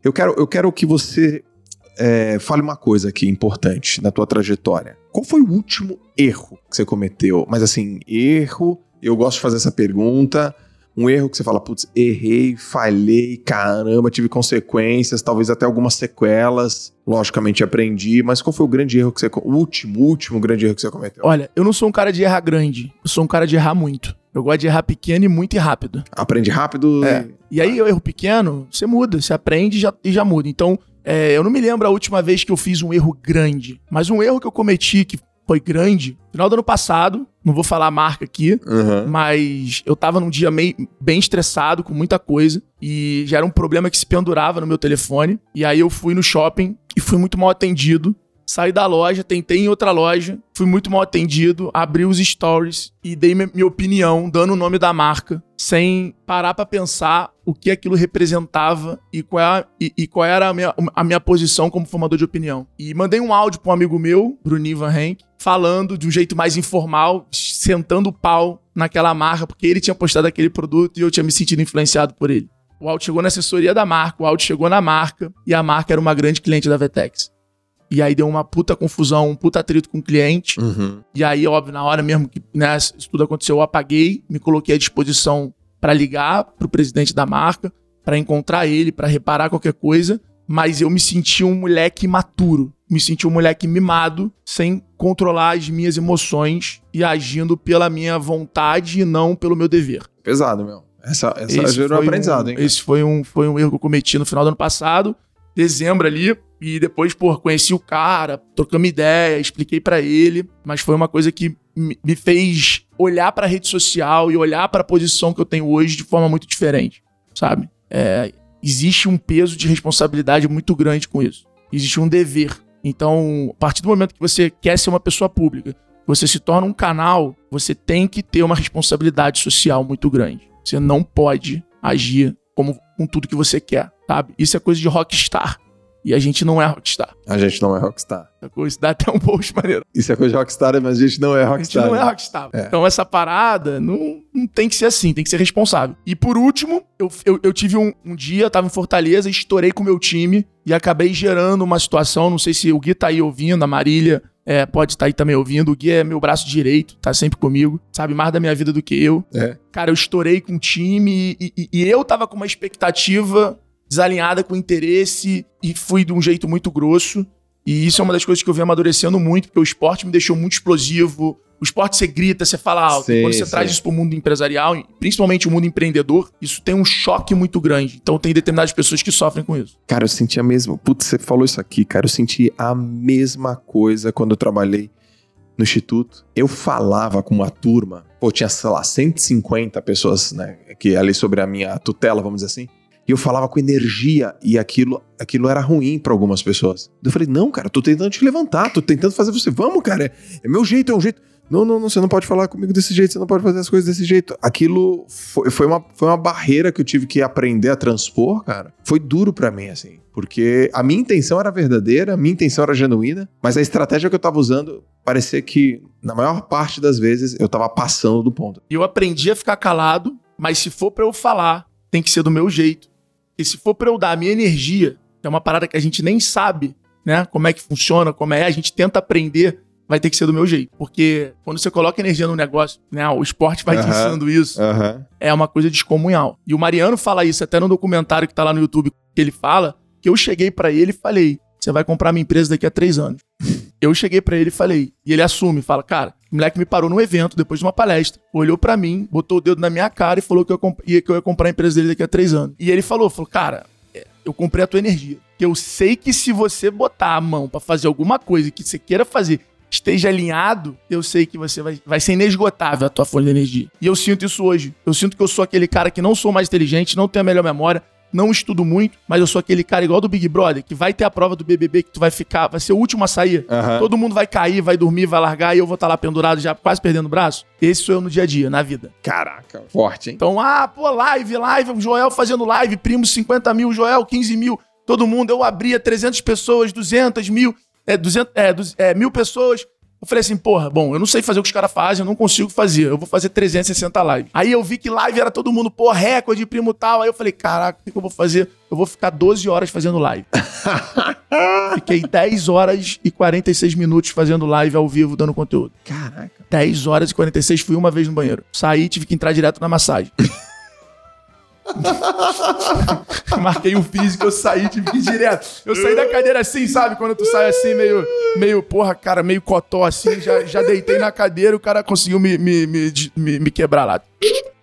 Eu quero, eu quero que você é, fale uma coisa aqui importante na tua trajetória. Qual foi o último erro que você cometeu? Mas assim, erro, eu gosto de fazer essa pergunta. Um erro que você fala, putz, errei, falhei, caramba, tive consequências, talvez até algumas sequelas. Logicamente aprendi, mas qual foi o grande erro que você. O último, último grande erro que você cometeu? Olha, eu não sou um cara de errar grande, eu sou um cara de errar muito. Eu gosto de errar pequeno e muito e rápido. Aprende rápido É. e. E aí, eu erro pequeno, você muda, você aprende e já, e já muda. Então, é, eu não me lembro a última vez que eu fiz um erro grande, mas um erro que eu cometi que foi grande, final do ano passado, não vou falar a marca aqui, Aham. mas eu tava num dia meio, bem estressado com muita coisa e já era um problema que se pendurava no meu telefone. E aí eu fui no shopping e fui muito mal atendido. Saí da loja, tentei em outra loja, fui muito mal atendido, abri os stories e dei mi- minha opinião, dando o nome da marca, sem parar pra pensar o que aquilo representava e qual, é a- e- e qual era a minha, a minha posição como formador de opinião. E mandei um áudio pra um amigo meu, Bruninho Van Henk, falando de um jeito mais informal, sentando o pau naquela marca, porque ele tinha postado aquele produto e eu tinha me sentido influenciado por ele. O áudio chegou na assessoria da marca, o áudio chegou na marca e a marca era uma grande cliente da Vetex. E aí deu uma puta confusão, um puta atrito com o cliente. Uhum. E aí, óbvio, na hora mesmo que né, isso tudo aconteceu, eu apaguei, me coloquei à disposição para ligar pro presidente da marca, para encontrar ele, para reparar qualquer coisa. Mas eu me senti um moleque imaturo, me senti um moleque mimado, sem controlar as minhas emoções e agindo pela minha vontade e não pelo meu dever. Pesado, meu. Essa, essa Esse gerou foi aprendizado, um, hein? cara? Esse foi um, foi um erro que eu cometi no final do ano passado, dezembro ali. E depois, pô, conheci o cara, trocamos ideia, expliquei pra ele. Mas foi uma coisa que me fez olhar pra rede social e olhar pra posição que eu tenho hoje de forma muito diferente, sabe? É, existe um peso de responsabilidade muito grande com isso. Existe um dever. Então, a partir do momento que você quer ser uma pessoa pública, você se torna um canal, você tem que ter uma responsabilidade social muito grande. Você não pode agir como com tudo que você quer, sabe? Isso é coisa de rockstar. E a gente não é rockstar. A gente não é rockstar. Isso dá até um post maneiro. Isso é coisa de rockstar, mas a gente não é A gente rockstar. não é né? rockstar. É. Então essa parada não, não tem que ser assim, tem que ser responsável. E por último, eu, eu, eu tive um, um dia, tava em Fortaleza, estourei com o meu time e acabei gerando uma situação, não sei se o Gui tá aí ouvindo, a Marília é, pode estar aí também ouvindo. O Gui é meu braço direito, tá sempre comigo, sabe mais da minha vida do que eu. É. Cara, eu estourei com o time e, e- e eu tava com uma expectativa desalinhada com o interesse e fui de um jeito muito grosso. E isso é uma das coisas que eu venho amadurecendo muito, porque o esporte me deixou muito explosivo. O esporte você grita, você fala alto. Quando você traz isso pro mundo empresarial, principalmente o mundo empreendedor, isso tem um choque muito grande. Então tem determinadas pessoas que sofrem com isso. Cara, eu senti a mesma. Putz, você falou isso aqui, cara. Eu senti a mesma coisa quando eu trabalhei no instituto. Eu falava com uma turma, pô, tinha, sei lá, 150 pessoas, né, que ali sobre a minha tutela, vamos dizer assim. E eu falava com energia e aquilo, aquilo era ruim pra algumas pessoas. Eu falei, não, cara, tô tentando te levantar, tô tentando fazer você. Vamos, cara, é, é meu jeito, é um jeito. Não, não, não, você não pode falar comigo desse jeito, você não pode fazer as coisas desse jeito. Aquilo foi, foi, uma, foi uma barreira que eu tive que aprender a transpor, cara. Foi duro para mim, assim. Porque a minha intenção era verdadeira, a minha intenção era genuína, mas a estratégia que eu tava usando parecia que, na maior parte das vezes, eu tava passando do ponto. E eu aprendi a ficar calado, mas se for para eu falar, tem que ser do meu jeito. E se for para eu dar a minha energia, que é uma parada que a gente nem sabe, né? Como é que funciona, como é, a gente tenta aprender vai ter que ser do meu jeito. Porque quando você coloca energia no negócio, né? O esporte vai te ensinando isso. É uma coisa descomunhal. E o Mariano fala isso até no documentário que tá lá no YouTube, que ele fala, que eu cheguei para ele e falei: você vai comprar minha empresa daqui a três anos. Eu cheguei para ele e falei, e ele assume, fala, cara, o moleque me parou no evento, depois de uma palestra, olhou para mim, botou o dedo na minha cara e falou que eu, ia, que eu ia comprar a empresa dele daqui a três anos. E ele falou, falou, cara, é, eu comprei a tua energia. Que eu sei que se você botar a mão para fazer alguma coisa que você queira fazer esteja alinhado, eu sei que você vai, vai ser inesgotável a tua fonte de energia. E eu sinto isso hoje. Eu sinto que eu sou aquele cara que não sou mais inteligente, não tenho a melhor memória, não estudo muito, mas eu sou aquele cara igual do Big Brother, que vai ter a prova do BBB que tu vai ficar, vai ser o último a sair. Uhum. Todo mundo vai cair, vai dormir, vai largar e eu vou estar tá lá pendurado já quase perdendo o braço. Esse sou eu no dia a dia, na vida. Caraca, forte, hein? Então, ah, pô, live, live, o Joel fazendo live, primo 50 mil, Joel 15 mil, todo mundo, eu abria 300 pessoas, 200 mil, é, 200, é, é, mil pessoas, eu falei assim, porra, bom, eu não sei fazer o que os caras fazem, eu não consigo fazer. Eu vou fazer 360 lives. Aí eu vi que live era todo mundo, pô, recorde, primo tal. Aí eu falei, caraca, o que, que eu vou fazer? Eu vou ficar 12 horas fazendo live. Fiquei 10 horas e 46 minutos fazendo live ao vivo, dando conteúdo. Caraca. 10 horas e 46, fui uma vez no banheiro. Saí, tive que entrar direto na massagem. Marquei o físico, eu saí, tive que ir direto. Eu saí da cadeira assim, sabe? Quando tu sai assim, meio, meio porra, cara, meio cotó assim, já, já deitei na cadeira, o cara conseguiu me, me, me, me, me quebrar lá.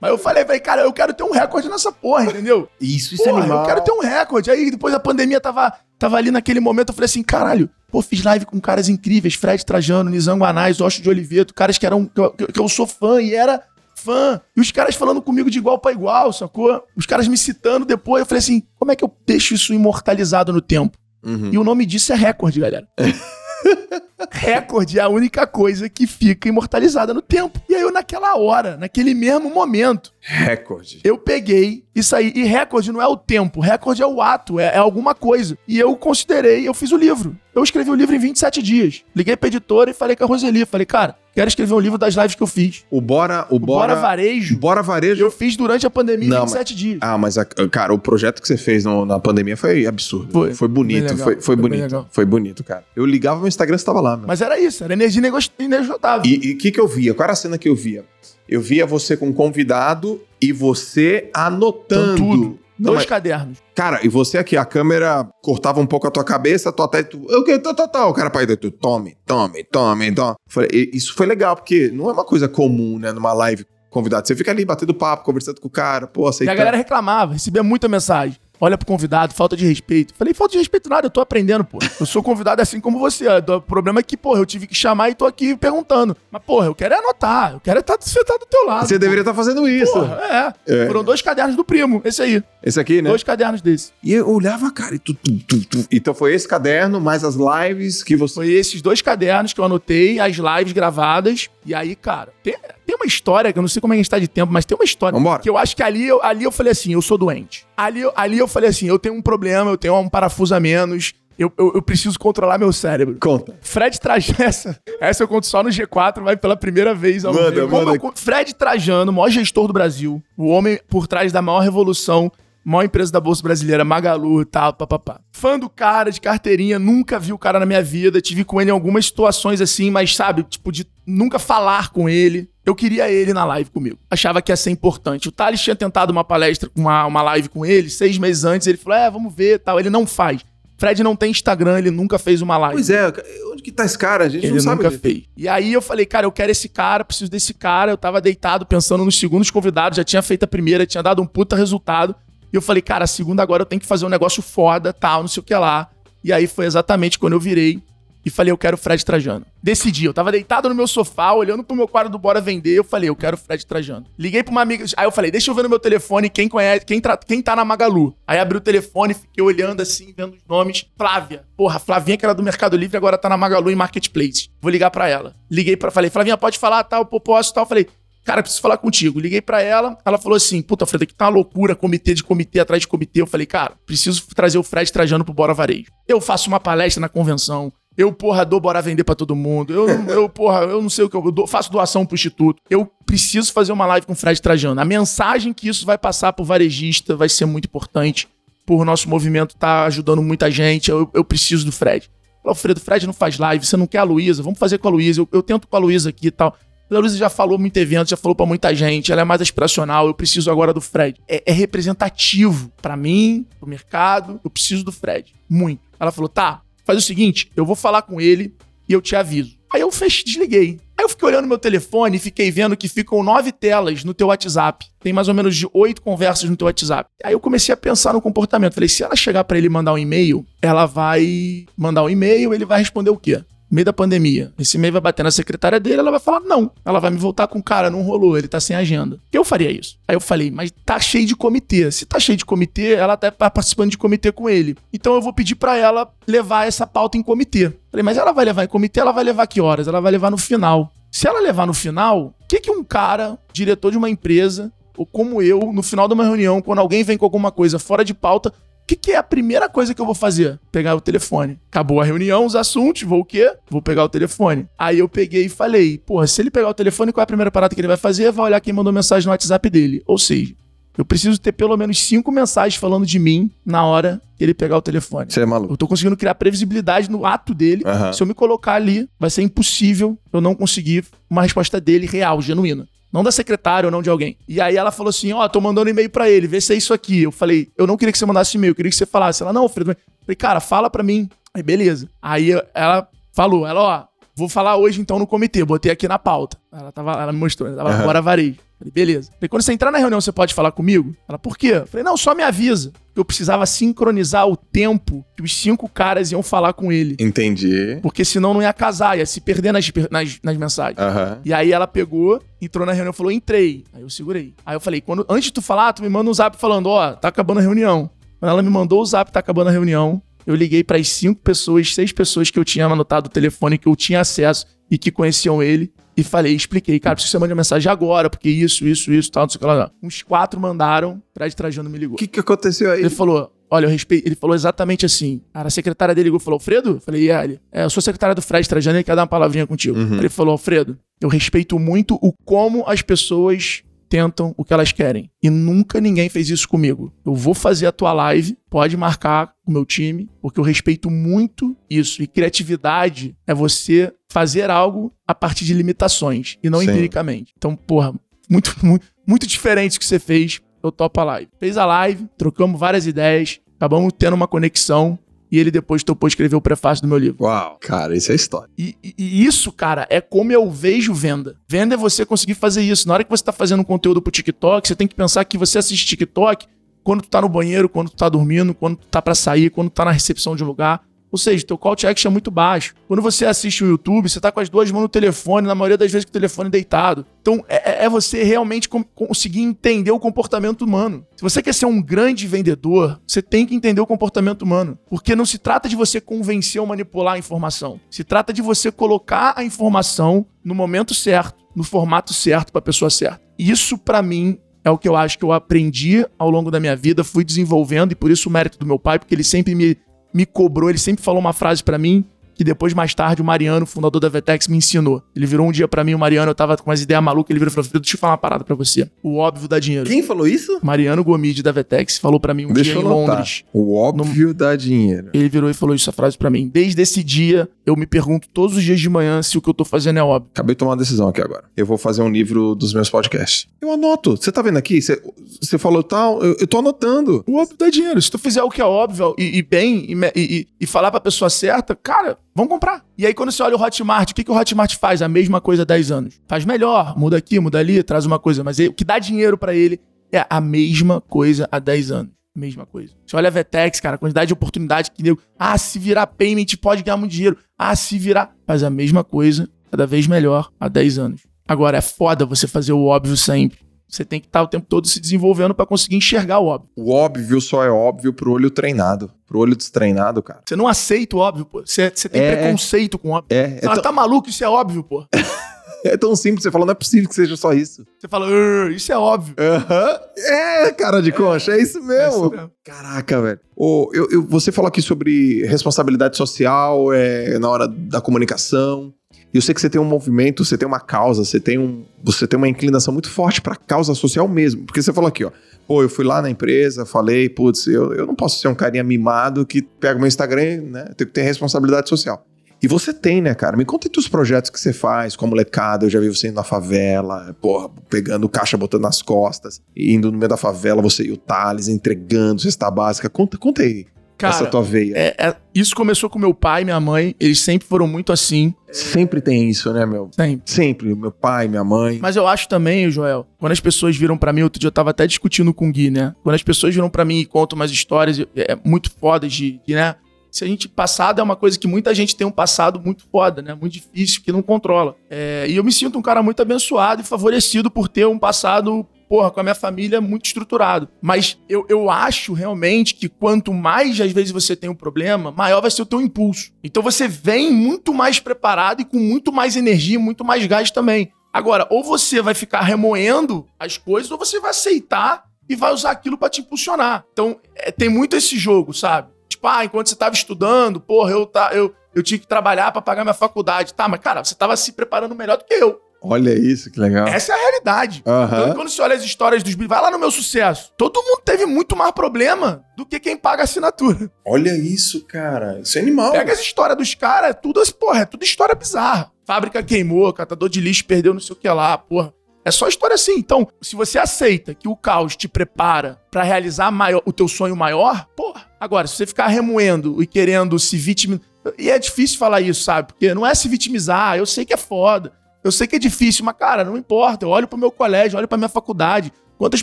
Mas eu falei, falei, cara, eu quero ter um recorde nessa porra, entendeu? Isso, isso é animal. Eu quero ter um recorde. Aí depois da pandemia tava, tava ali naquele momento, eu falei assim, caralho, pô, fiz live com caras incríveis, Fred Trajano, Nizango Anais, Ocho de Oliveto, caras que eram, que eu, que eu sou fã e era fã. E os caras falando comigo de igual para igual, sacou? Os caras me citando depois. Eu falei assim: como é que eu deixo isso imortalizado no tempo? Uhum. E o nome disso é recorde, galera. recorde é a única coisa que fica imortalizada no tempo. E aí eu, naquela hora, naquele mesmo momento. Recorde. Eu peguei e saí. E recorde não é o tempo, recorde é o ato, é, é alguma coisa. E eu considerei, eu fiz o livro. Eu escrevi o livro em 27 dias. Liguei pra editora e falei com a Roseli. Falei, cara, quero escrever um livro das lives que eu fiz. O Bora. O, o Bora, Bora Varejo. Bora Varejo. Eu fiz durante a pandemia Não, em 27 mas, dias. Ah, mas, a, cara, o projeto que você fez no, na pandemia foi absurdo. Foi. Foi bonito. Foi, foi, foi, bonito. Foi bonito, cara. Eu ligava no Instagram, você tava lá, meu. Mas era isso, era energia inesgotável. E o que, que eu via? Qual era a cena que eu via? Eu via você com um convidado e você anotando. Então, tudo. Não, Dois mas... cadernos. Cara, e você aqui, a câmera cortava um pouco a tua cabeça, tu até. Tu, o que? Tá, tá, tá. O cara pai tu, tome, tome, tome, tome. Falei, isso foi legal, porque não é uma coisa comum, né, numa live convidado. Você fica ali batendo papo, conversando com o cara, pô, aceitando. E a galera reclamava, recebia muita mensagem olha pro convidado, falta de respeito. Falei, falta de respeito nada, eu tô aprendendo, pô. Eu sou convidado assim como você. O problema é que, porra, eu tive que chamar e tô aqui perguntando. Mas, porra, eu quero é anotar, eu quero é estar tá, tá do teu lado. Você deveria estar tá fazendo isso. Porra, é. é. Foram dois cadernos do primo, esse aí. Esse aqui, né? Dois cadernos desse. E eu olhava, cara, e tu, tu, tu, tu, Então foi esse caderno, mais as lives que você. Foi esses dois cadernos que eu anotei, as lives gravadas. E aí, cara, tem, tem uma história, que eu não sei como é que a gente tá de tempo, mas tem uma história. Vambora. Que eu acho que ali, eu, ali eu falei assim, eu sou doente. Ali, ali eu falei assim, eu tenho um problema, eu tenho um parafuso a menos. Eu, eu, eu, preciso controlar meu cérebro. Conta. Fred Trajano, essa, essa eu conto só no G4, vai pela primeira vez ao manda, vivo. Manda. Fred Trajano, maior gestor do Brasil, o homem por trás da maior revolução maior empresa da Bolsa Brasileira, Magalu e tal, papapá. Fã do cara, de carteirinha, nunca vi o cara na minha vida, tive com ele em algumas situações assim, mas sabe, tipo, de nunca falar com ele. Eu queria ele na live comigo. Achava que ia ser importante. O Thales tinha tentado uma palestra, uma, uma live com ele, seis meses antes, ele falou, é, vamos ver tal. Ele não faz. Fred não tem Instagram, ele nunca fez uma live. Pois é, onde que tá esse cara? A gente ele não sabe. Ele nunca fez. E aí eu falei, cara, eu quero esse cara, preciso desse cara. Eu tava deitado pensando nos segundos convidados, já tinha feito a primeira, tinha dado um puta resultado. E eu falei, cara, segunda agora eu tenho que fazer um negócio foda, tal, não sei o que lá. E aí foi exatamente quando eu virei e falei, eu quero o Fred Trajano. Decidi, eu tava deitado no meu sofá, olhando pro meu quadro do Bora Vender, eu falei, eu quero o Fred Trajano. Liguei pra uma amiga, aí eu falei, deixa eu ver no meu telefone quem conhece, quem, tra, quem tá na Magalu. Aí abri o telefone, fiquei olhando assim, vendo os nomes. Flávia. Porra, Flavinha que era do Mercado Livre, agora tá na Magalu em Marketplace. Vou ligar pra ela. Liguei pra, falei, Flavinha, pode falar, tal, tá, posso, tal. Falei, cara, preciso falar contigo. Liguei para ela, ela falou assim: puta, Fred, aqui tá uma loucura, comitê de comitê atrás de comitê. Eu falei, cara, preciso trazer o Fred Trajano pro Bora Varejo. Eu faço uma palestra na convenção. Eu, porra, dou bora vender para todo mundo. Eu, eu, porra, eu não sei o que eu, faço doação pro instituto. Eu preciso fazer uma live com o Fred Trajano. A mensagem que isso vai passar pro varejista vai ser muito importante. Por nosso movimento tá ajudando muita gente. Eu, eu preciso do Fred. Falei, Fredo, Fred não faz live, você não quer a Luísa? Vamos fazer com a Luísa. Eu, eu tento com a Luísa aqui e tal. A Luísa já falou muito evento, já falou para muita gente, ela é mais aspiracional, eu preciso agora do Fred. É, é representativo para mim, pro mercado, eu preciso do Fred. Muito. Ela falou, tá, faz o seguinte, eu vou falar com ele e eu te aviso. Aí eu fech, desliguei. Aí eu fiquei olhando meu telefone e fiquei vendo que ficam nove telas no teu WhatsApp. Tem mais ou menos de oito conversas no teu WhatsApp. Aí eu comecei a pensar no comportamento. Falei, se ela chegar para ele mandar um e-mail, ela vai mandar um e-mail, ele vai responder o quê? Meio da pandemia, esse e-mail vai bater na secretária dele, ela vai falar não. Ela vai me voltar com cara, não rolou, ele tá sem agenda. Eu faria isso. Aí eu falei, mas tá cheio de comitê. Se tá cheio de comitê, ela tá participando de comitê com ele. Então eu vou pedir para ela levar essa pauta em comitê. Falei, mas ela vai levar em comitê, ela vai levar que horas? Ela vai levar no final. Se ela levar no final, o que, que um cara, diretor de uma empresa, ou como eu, no final de uma reunião, quando alguém vem com alguma coisa fora de pauta, o que, que, é a primeira coisa que eu vou fazer? Pegar o telefone. Acabou a reunião, os assuntos, vou o quê? Vou pegar o telefone. Aí eu peguei e falei, porra, se ele pegar o telefone, qual é a primeira parada que ele vai fazer? Vai olhar quem mandou mensagem no WhatsApp dele. Ou seja, eu preciso ter pelo menos cinco mensagens falando de mim na hora que ele pegar o telefone. Você é maluco. Eu tô conseguindo criar previsibilidade no ato dele. Uhum. Se eu me colocar ali, vai ser impossível eu não conseguir uma resposta dele real, genuína. Não da secretária ou não de alguém. E aí ela falou assim: Ó, oh, tô mandando e-mail para ele, vê se é isso aqui. Eu falei: Eu não queria que você mandasse e-mail, eu queria que você falasse. Ela, não, Fredo. Eu falei, cara, fala pra mim. Aí, beleza. Aí ela falou: Ela, ó, vou falar hoje então no comitê, botei aqui na pauta. Ela, tava, ela me mostrou, ela tava uhum. agora varejo. Falei, beleza. Falei, quando você entrar na reunião, você pode falar comigo? Ela, por quê? Falei, não, só me avisa. Eu precisava sincronizar o tempo que os cinco caras iam falar com ele. Entendi. Porque senão não ia casar, ia se perder nas, nas, nas mensagens. Uhum. E aí ela pegou, entrou na reunião e falou, entrei. Aí eu segurei. Aí eu falei, quando, antes de tu falar, tu me manda um zap falando, ó, oh, tá acabando a reunião. Quando ela me mandou o zap, tá acabando a reunião, eu liguei para as cinco pessoas, seis pessoas que eu tinha anotado o telefone, que eu tinha acesso e que conheciam ele e falei, expliquei, cara, preciso que você mande uma mensagem agora, porque isso, isso, isso, tal, não sei o que lá. Uns quatro mandaram, Fred Trajano me ligou. O que, que aconteceu aí? Ele falou, olha, eu respeito. Ele falou exatamente assim. Cara, a secretária dele ligou e falou, Alfredo? Eu falei, é, ele, é, eu sou secretária do Fred Trajano, ele quer dar uma palavrinha contigo. Uhum. Ele falou, Alfredo, eu respeito muito o como as pessoas tentam o que elas querem. E nunca ninguém fez isso comigo. Eu vou fazer a tua live, pode marcar o meu time, porque eu respeito muito isso. E criatividade é você fazer algo a partir de limitações e não Sim. empiricamente. Então, porra, muito, muito, muito diferente do que você fez. Eu topo a live. Fez a live, trocamos várias ideias, acabamos tendo uma conexão e ele depois topou escrever o prefácio do meu livro. Uau, cara, isso é história. E, e, e, isso, cara, é como eu vejo venda. Venda é você conseguir fazer isso. Na hora que você tá fazendo um conteúdo pro TikTok, você tem que pensar que você assiste TikTok quando tu tá no banheiro, quando tu tá dormindo, quando tu tá para sair, quando tu tá na recepção de um lugar. Ou seja, teu call to action é muito baixo. Quando você assiste o YouTube, você tá com as duas mãos no telefone, na maioria das vezes com o telefone deitado. Então, é, é, é você realmente conseguir entender o comportamento humano. Se você quer ser um grande vendedor, você tem que entender o comportamento humano. Porque não se trata de você convencer ou manipular a informação. Se trata de você colocar a informação no momento certo, no formato certo para a pessoa certa. Isso, para mim, é o que eu acho que eu aprendi ao longo da minha vida, fui desenvolvendo, e por isso o mérito do meu pai, porque ele sempre me me cobrou, ele sempre falou uma frase para mim que depois, mais tarde, o Mariano, fundador da Vetex, me ensinou. Ele virou um dia para mim, o Mariano, eu tava com umas ideias malucas, ele virou e falou, deixa eu falar uma parada pra você. O óbvio dá dinheiro. Quem falou isso? Mariano Gomide, da Vetex, falou para mim um deixa dia em Londres. O óbvio no... dá dinheiro. Ele virou e falou essa frase para mim. Desde esse dia, eu me pergunto todos os dias de manhã se o que eu tô fazendo é óbvio. Acabei de tomar uma decisão aqui agora. Eu vou fazer um livro dos meus podcasts. Eu anoto. Você tá vendo aqui? Você, você falou tal, eu, eu tô anotando. O óbvio dá dinheiro. Se tu fizer o que é óbvio e, e bem, e, e, e falar pra pessoa certa, cara, vamos comprar. E aí, quando você olha o Hotmart, o que, que o Hotmart faz? A mesma coisa há 10 anos. Faz melhor, muda aqui, muda ali, traz uma coisa. Mas o que dá dinheiro para ele é a mesma coisa há 10 anos. Mesma coisa. Você olha a Vetex, cara, a quantidade de oportunidade que deu. Ah, se virar payment pode ganhar muito dinheiro. Ah, se virar. Faz a mesma coisa, cada vez melhor, há 10 anos. Agora, é foda você fazer o óbvio sempre. Você tem que estar o tempo todo se desenvolvendo para conseguir enxergar o óbvio. O óbvio só é óbvio pro olho treinado. Pro olho destreinado, cara. Você não aceita o óbvio, pô. Você, você tem É. preconceito com o óbvio. É, é, Você fala, tão, tá maluco? Isso é óbvio, pô. é tão simples. Você fala, não é possível que seja só isso. Você fala, "Ah, isso é óbvio. Aham. É, cara de concha, é isso É mesmo. isso mesmo. Caraca, velho. Ô, eu, eu- você falou aqui sobre responsabilidade social é, na hora da comunicação. E eu sei que você tem um movimento, você tem uma causa, você tem, um, você tem uma inclinação muito forte pra causa social mesmo. Porque você falou aqui, ó. Pô, eu fui lá na empresa, falei, putz, eu, eu não posso ser um carinha mimado que pega o meu Instagram, né? Tenho que ter responsabilidade social. E você tem, né, cara? Me conta aí dos projetos que você faz com a molecada. Eu já vi você indo na favela, porra, pegando caixa, botando nas costas, indo no meio da favela, você e o Thales, entregando cesta básica. Conta, conta aí essa Cara, tua veia. é- é- isso começou com meu pai e minha mãe. Eles sempre foram muito assim. Sempre tem isso, né, meu? Sempre. Sempre. Meu pai, minha mãe. Mas eu acho também, Joel, quando as pessoas viram pra mim, outro dia eu tava até discutindo com o Gui, né? Quando as pessoas viram pra mim e contam umas histórias é, muito fodas de, de, né? Se a gente passado é uma coisa que muita gente tem um passado muito foda, né? Muito difícil, que não controla. É, e eu me sinto um cara muito abençoado e favorecido por ter um passado, porra, com a minha família muito estruturado. Mas eu, eu acho realmente que quanto mais às vezes você tem um problema, maior vai ser o teu impulso. Então você vem muito mais preparado e com muito mais energia, muito mais gás também. Agora, ou você vai ficar remoendo as coisas, ou você vai aceitar e vai usar aquilo pra te impulsionar. Então, é, tem muito esse jogo, sabe? Tipo, ah, enquanto você tava estudando, porra, eu, tá, eu, eu tinha que trabalhar pra pagar minha faculdade. Tá, mas cara, você tava se preparando melhor do que eu. Olha isso, que legal. Essa é a realidade. Então, quando você olha as histórias dos... Vai lá no meu sucesso. Todo mundo teve muito mais problema do que quem paga a assinatura. Olha isso, cara. Isso é animal. Pega as histórias dos caras, é tudo, porra, é tudo história bizarra. Fábrica queimou, catador de lixo perdeu não sei o que lá, porra. É só história assim. Então, se você aceita que o caos te prepara pra realizar maior- o teu sonho maior, porra. Agora, se você ficar remoendo e querendo se vitimizar. E é difícil falar isso, sabe? Porque não é se vitimizar, eu sei que é foda. Eu sei que é difícil, mas, cara, não importa. Eu olho pro meu colégio, olho pra minha faculdade. Quantas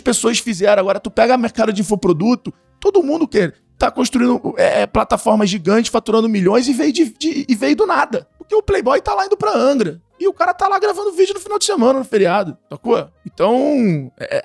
pessoas fizeram? Agora, tu pega mercado de infoproduto, todo mundo quer tá construindo é, plataformas gigantes, faturando milhões e veio, de- de- e veio do nada. Porque o Playboy tá lá indo pra Angra. E o cara tá lá gravando vídeo no final de semana, no feriado. Sacou? Então, é, é,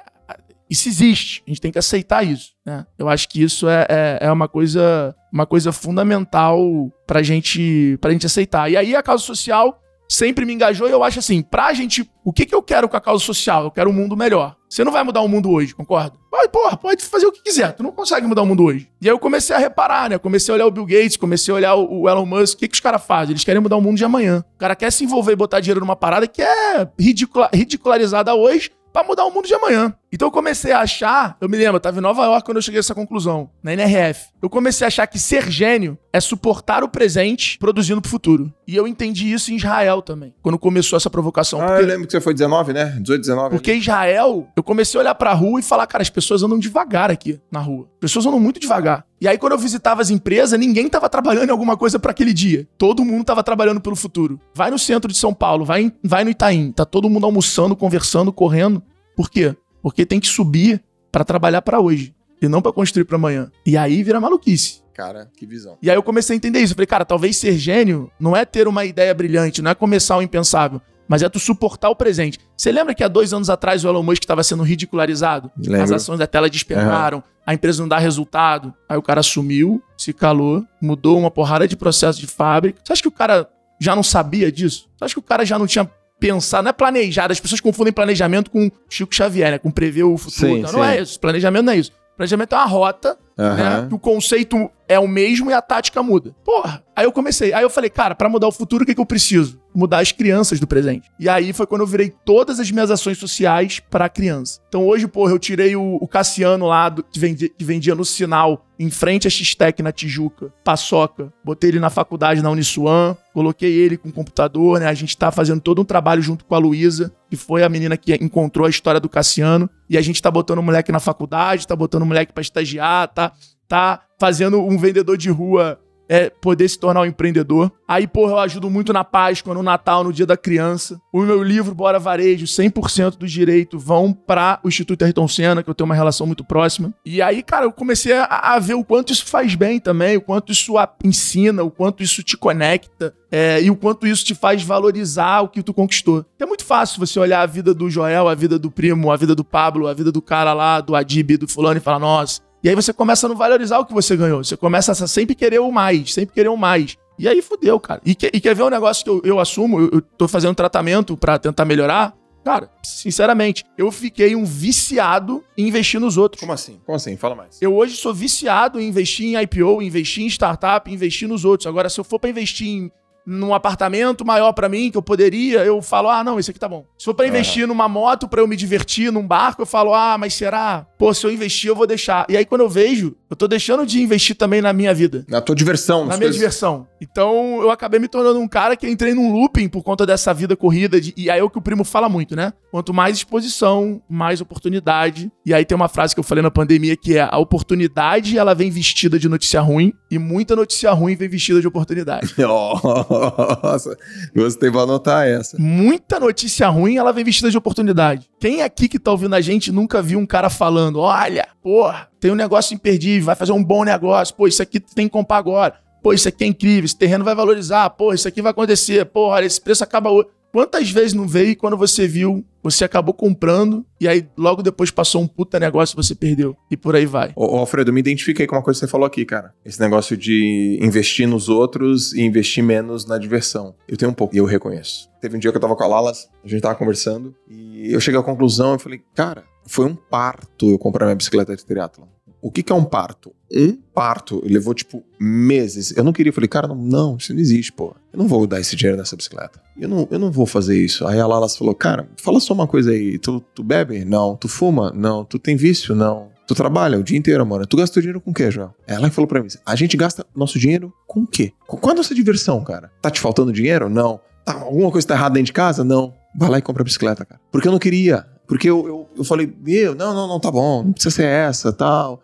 isso existe. A gente tem que aceitar isso. Né? Eu acho que isso é, é, é uma coisa uma coisa fundamental pra gente, pra gente aceitar. E aí a causa social sempre me engajou e eu acho assim, pra gente, o que que eu quero com a causa social? Eu quero um mundo melhor. Você não vai mudar o mundo hoje, concorda? Vai, porra, pode fazer o que quiser, tu não consegue mudar o mundo hoje. E aí eu comecei a reparar, né? Comecei a olhar o Bill Gates, comecei a olhar o Elon Musk, o que que os caras fazem? Eles querem mudar o mundo de amanhã. O cara quer se envolver e botar dinheiro numa parada que é ridicula- ridicularizada hoje pra mudar o mundo de amanhã. Então eu comecei a achar, eu me lembro, eu tava em Nova York quando eu cheguei a essa conclusão, na NRF. Eu comecei a achar que ser gênio é suportar o presente produzindo pro futuro. E eu entendi isso em Israel também, quando começou essa provocação. Ah, porque, eu lembro que você foi 19, né? 18, 19. porque Israel, eu comecei a olhar pra rua e falar, cara, as pessoas andam devagar aqui na rua. As pessoas andam muito devagar. E aí quando eu visitava as empresas, ninguém tava trabalhando em alguma coisa pra aquele dia. Todo mundo tava trabalhando pelo futuro. Vai no centro de São Paulo, vai, em- vai no Itaim, tá todo mundo almoçando, conversando, correndo. Por quê? Porque tem que subir pra trabalhar pra hoje e não pra construir pra amanhã. E aí vira maluquice. Cara, que visão. E aí eu comecei a entender isso. Eu falei, cara, talvez ser gênio não é ter uma ideia brilhante, não é começar o impensável, mas é tu suportar o presente. Você lembra que há dois anos atrás o Elon Musk estava sendo ridicularizado? Lembro. As ações da tela despencaram, a empresa não dá resultado. Aí o cara sumiu, se calou, mudou uma porrada de processo de fábrica. Você acha que o cara já não sabia disso? Você acha que o cara já não tinha pensado? Não é planejado. As pessoas confundem planejamento com Chico Xavier, né? Com prever o futuro. Sim, não, não é sim. isso. Planejamento não é isso. Planejamento é uma rota né? Aham. Que o conceito é o mesmo e a tática muda. Porra. Aí eu comecei. Aí eu falei, cara, pra mudar o futuro, o que, que eu preciso? Mudar as crianças do presente. E aí foi quando eu virei todas as minhas ações sociais pra criança. Então hoje, porra, eu tirei o, o Cassiano lá, do- que, vendia, que vendia no sinal, em frente à X-Tech na Tijuca, paçoca. Botei ele na faculdade na Uniswan, coloquei ele com computador, né? A gente tá fazendo todo um trabalho junto com a Luísa, que foi a menina que encontrou a história do Cassiano. E a gente tá botando o moleque na faculdade, tá botando o moleque pra estagiar, tá tá fazendo um vendedor de rua é poder se tornar um empreendedor. Aí, porra, eu ajudo muito na Páscoa, no Natal, no Dia da Criança. O meu livro, Bora Varejo, 100% do direito vão para o Instituto Ayrton Senna, que eu tenho uma relação muito próxima. E aí, cara, eu comecei a, a ver o quanto isso faz bem também, o quanto isso ensina, o quanto isso te conecta. É, e o quanto isso te faz valorizar o que tu conquistou. É muito fácil você olhar a vida do Joel, a vida do primo, a vida do Pablo, a vida do cara lá, do Adib, do fulano e falar, nossa, e aí você começa a não valorizar o que você ganhou. Você começa a sempre querer o mais, sempre querer o mais. E aí fudeu, cara. E, que, e quer ver um negócio que eu, eu assumo? Eu, eu tô fazendo tratamento para tentar melhorar. Cara, sinceramente, eu fiquei um viciado em investir nos outros. Como assim? Como assim? Fala mais. Eu hoje sou viciado em investir em IPO, investir em startup, investir nos outros. Agora, se eu for para investir em num apartamento maior para mim, que eu poderia, eu falo, ah, não, esse aqui tá bom. Se for pra investir uhum. numa moto para eu me divertir, num barco, eu falo, ah, mas será? Pô, se eu investir, eu vou deixar. E aí, quando eu vejo, eu tô deixando de investir também na minha vida. Na tua diversão. Na minha coisas... diversão. Então, eu acabei me tornando um cara que entrei num looping por conta dessa vida corrida. De... E aí é o que o primo fala muito, né? Quanto mais exposição, mais oportunidade. E aí tem uma frase que eu falei na pandemia que é a oportunidade, ela vem vestida de notícia ruim e muita notícia ruim vem vestida de oportunidade. Nossa, gostei, vou anotar essa. Muita notícia ruim, ela vem vestida de oportunidade. Quem aqui que tá ouvindo a gente nunca viu um cara falando: olha, porra, tem um negócio imperdível, vai fazer um bom negócio, pô, isso aqui tem que comprar agora. Pô, isso aqui é incrível, esse terreno vai valorizar, pô, isso aqui vai acontecer, pô, olha, esse preço acaba hoje. Quantas vezes não veio e quando você viu, você acabou comprando e aí logo depois passou um puta negócio e você perdeu. E por aí vai. Ô, Alfredo, me identifiquei com uma coisa que você falou aqui, cara. Esse negócio de investir nos outros e investir menos na diversão. Eu tenho um pouco e eu reconheço. Teve um dia que eu tava com a Lalas, a gente tava conversando e eu cheguei à conclusão e falei, cara, foi um parto eu comprar minha bicicleta de triatlon. O que, que é um parto? Um parto levou, tipo, meses. Eu não queria, falei, cara, não, não, isso não existe, pô. Eu não vou dar esse dinheiro nessa bicicleta. Eu não, eu não vou fazer isso. Aí a Lala falou, cara, fala só uma coisa aí. Tu, tu bebe? Não. Tu fuma? Não. Tu tem vício? Não. Tu trabalha o dia inteiro, mano. Tu gasta o dinheiro com o quê, João? Ela falou pra mim, a gente gasta nosso dinheiro com o quê? Qual é a nossa diversão, cara? Tá te faltando dinheiro? Não. Tá, alguma coisa tá errada dentro de casa? Não. Vai lá e compra a bicicleta, cara. Porque eu não queria. Porque eu, eu, eu falei, meu, não, não, não, tá bom, não precisa ser essa, tal.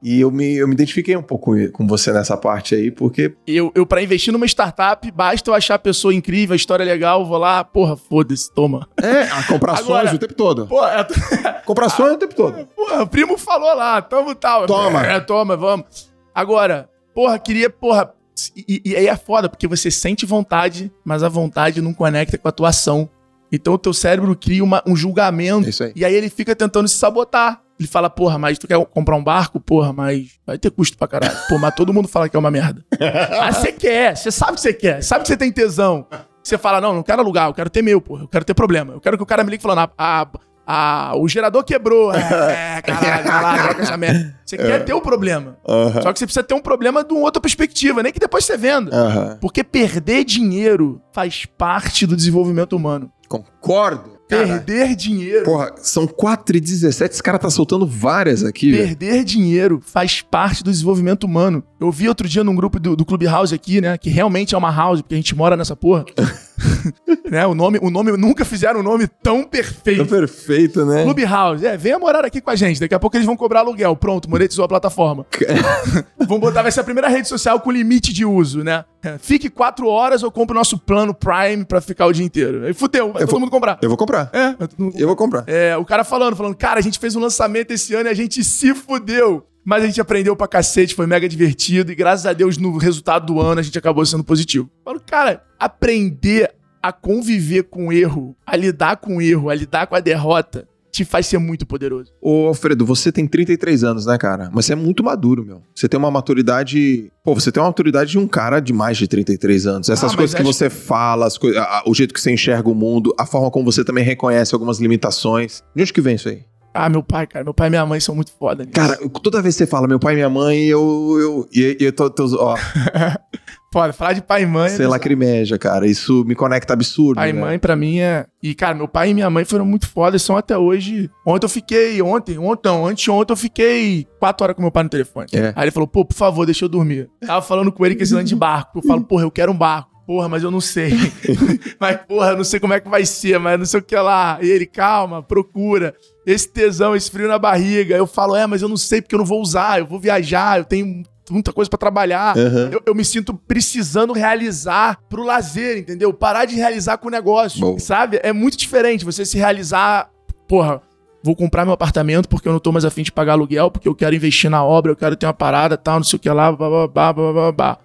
E eu me, eu me identifiquei um pouco com você nessa parte aí, porque. Eu, eu para investir numa startup, basta eu achar a pessoa incrível, a história é legal, vou lá, porra, foda-se, toma. É, a comprar ações o tempo todo. Porra, é... comprar ações o tempo todo. Porra, o primo falou lá, tamo tal. Toma. É, toma, vamos. Agora, porra, queria, porra. E, e aí é foda, porque você sente vontade, mas a vontade não conecta com a tua ação. Então o teu cérebro cria uma, um julgamento. É isso aí. E aí ele fica tentando se sabotar. Ele fala, porra, mas tu quer comprar um barco? Porra, mas vai ter custo pra caralho. Pô, mas todo mundo fala que é uma merda. ah, você quer, você sabe que você quer, sabe que você tem tesão. Você fala, não, não quero alugar, eu quero ter meu, porra, eu quero ter problema. Eu quero que o cara me ligue falando, ah, ah, o gerador quebrou. É, caralho, caralho, troca essa merda. Você é. quer ter o um problema. Uhum. Só que você precisa ter um problema de uma outra perspectiva, nem que depois você venda. Uhum. Porque perder dinheiro faz parte do desenvolvimento humano. Concordo. Perder dinheiro. Porra, são 4 e 17, esse cara tá soltando várias aqui. Perder véio. dinheiro faz parte do desenvolvimento humano. Eu vi outro dia num grupo do, do Clubhouse aqui, né? Que realmente é uma house, porque a gente mora nessa porra. né? O nome, o nome, nunca fizeram um nome tão perfeito. Tão perfeito, né? Clubhouse. É, venha morar aqui com a gente. Daqui a pouco eles vão cobrar aluguel. Pronto, monetizou a plataforma. vão botar, vai ser a primeira rede social com limite de uso, né? Fique quatro horas ou compre o nosso plano Prime pra ficar o dia inteiro. Aí fudeu, vai eu todo vou, mundo comprar. Eu vou comprar. É, eu vou comprar. É, o cara falando, falando, cara, a gente fez um lançamento esse ano e a gente se fudeu. Mas a gente aprendeu pra cacete, foi mega divertido e graças a Deus no resultado do ano a gente acabou sendo positivo. Falo, cara, aprender a conviver com o erro, a lidar com o erro, a lidar com a derrota, te faz ser muito poderoso. Ô, Alfredo, você tem 33 anos, né, cara? Mas você é muito maduro, meu. Você tem uma maturidade. Pô, você tem uma maturidade de um cara de mais de 33 anos. Essas ah, coisas que você que... fala, o jeito que você enxerga o mundo, a forma como você também reconhece algumas limitações. De onde que vem isso aí? Ah, meu pai, cara. Meu pai e minha mãe são muito foda nisso. Cara, toda vez que você fala meu pai e minha mãe, eu. eu, eu, eu tô, tô. Ó. foda, falar de pai e mãe. Você é lacrimeja, cara. Isso me conecta absurdo. Pai né? e mãe, pra mim, é. E, cara, meu pai e minha mãe foram muito fodas, são até hoje. Ontem eu fiquei. Ontem, ontem, anteontem eu fiquei quatro horas com meu pai no telefone. É. Aí ele falou, pô, por favor, deixa eu dormir. Tava falando com ele que esse lance de barco. Eu falo, porra, eu quero um barco porra, mas eu não sei. mas, porra, não sei como é que vai ser, mas não sei o que lá. E ele, calma, procura. Esse tesão, esse frio na barriga. Eu falo, é, mas eu não sei porque eu não vou usar, eu vou viajar, eu tenho muita coisa pra trabalhar. Aham. Eu, eu me sinto precisando realizar pro lazer, entendeu? Parar de realizar com o negócio, Boa. sabe? É muito diferente você se realizar, porra, vou comprar meu apartamento porque eu não tô mais afim de pagar aluguel, porque eu quero investir na obra, eu quero ter uma parada, tal, não sei o que lá, blá, blá, blá, blá, blá, blá.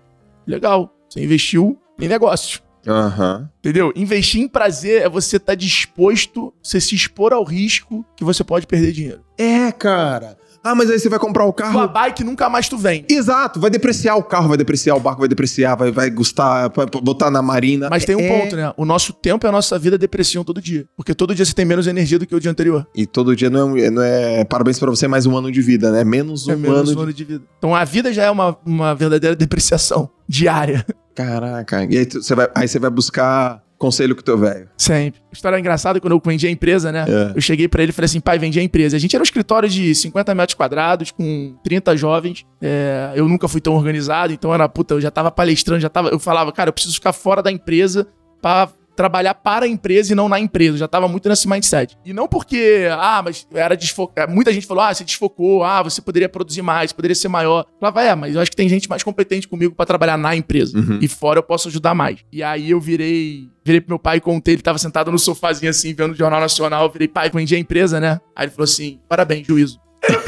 Legal, você investiu em negócio. Aham. Entendeu? Investir em prazer é você estar disposto, você se expor ao risco que você pode perder dinheiro. É, cara. Ah, mas aí você vai comprar o Tua carro. bike nunca mais tu vende. Exato, vai depreciar o carro, vai depreciar o barco, vai depreciar, vai, vai pra- pra botar na marina. Mas tem um É- ponto, né? O nosso tempo e a nossa vida depreciam todo dia. Porque todo dia você tem menos energia do que o dia anterior. E todo dia não é, não é parabéns pra você, mais um ano de vida, né? Menos um é menos ano um de... ano de vida. Então a vida já é uma, uma verdadeira depreciação diária. Caraca. E aí você vai, aí você vai buscar conselho com o teu velho. Sempre. História engraçada, quando eu vendi a empresa, né? É. Eu cheguei pra ele e falei assim, pai, vendi a empresa. A gente era um escritório de 50 metros quadrados, com 30 jovens. É, eu nunca fui tão organizado, então era, puta, eu já tava palestrando, já tava... Eu falava, cara, eu preciso ficar fora da empresa pra trabalhar para a empresa e não na empresa. Eu já tava muito nesse mindset. E não porque, ah, mas era desfocar. Muita gente falou, ah, você desfocou, ah, você poderia produzir mais, poderia ser maior. Eu falava, é, mas eu acho que tem gente mais competente comigo pra trabalhar na empresa. Uhum. E fora eu posso ajudar mais. E aí eu virei. Virei pro meu pai e contei, ele tava sentado no sofazinho assim, vendo o Jornal Nacional. Eu virei, pai, vendi a empresa, né? Aí ele falou assim: parabéns, juízo.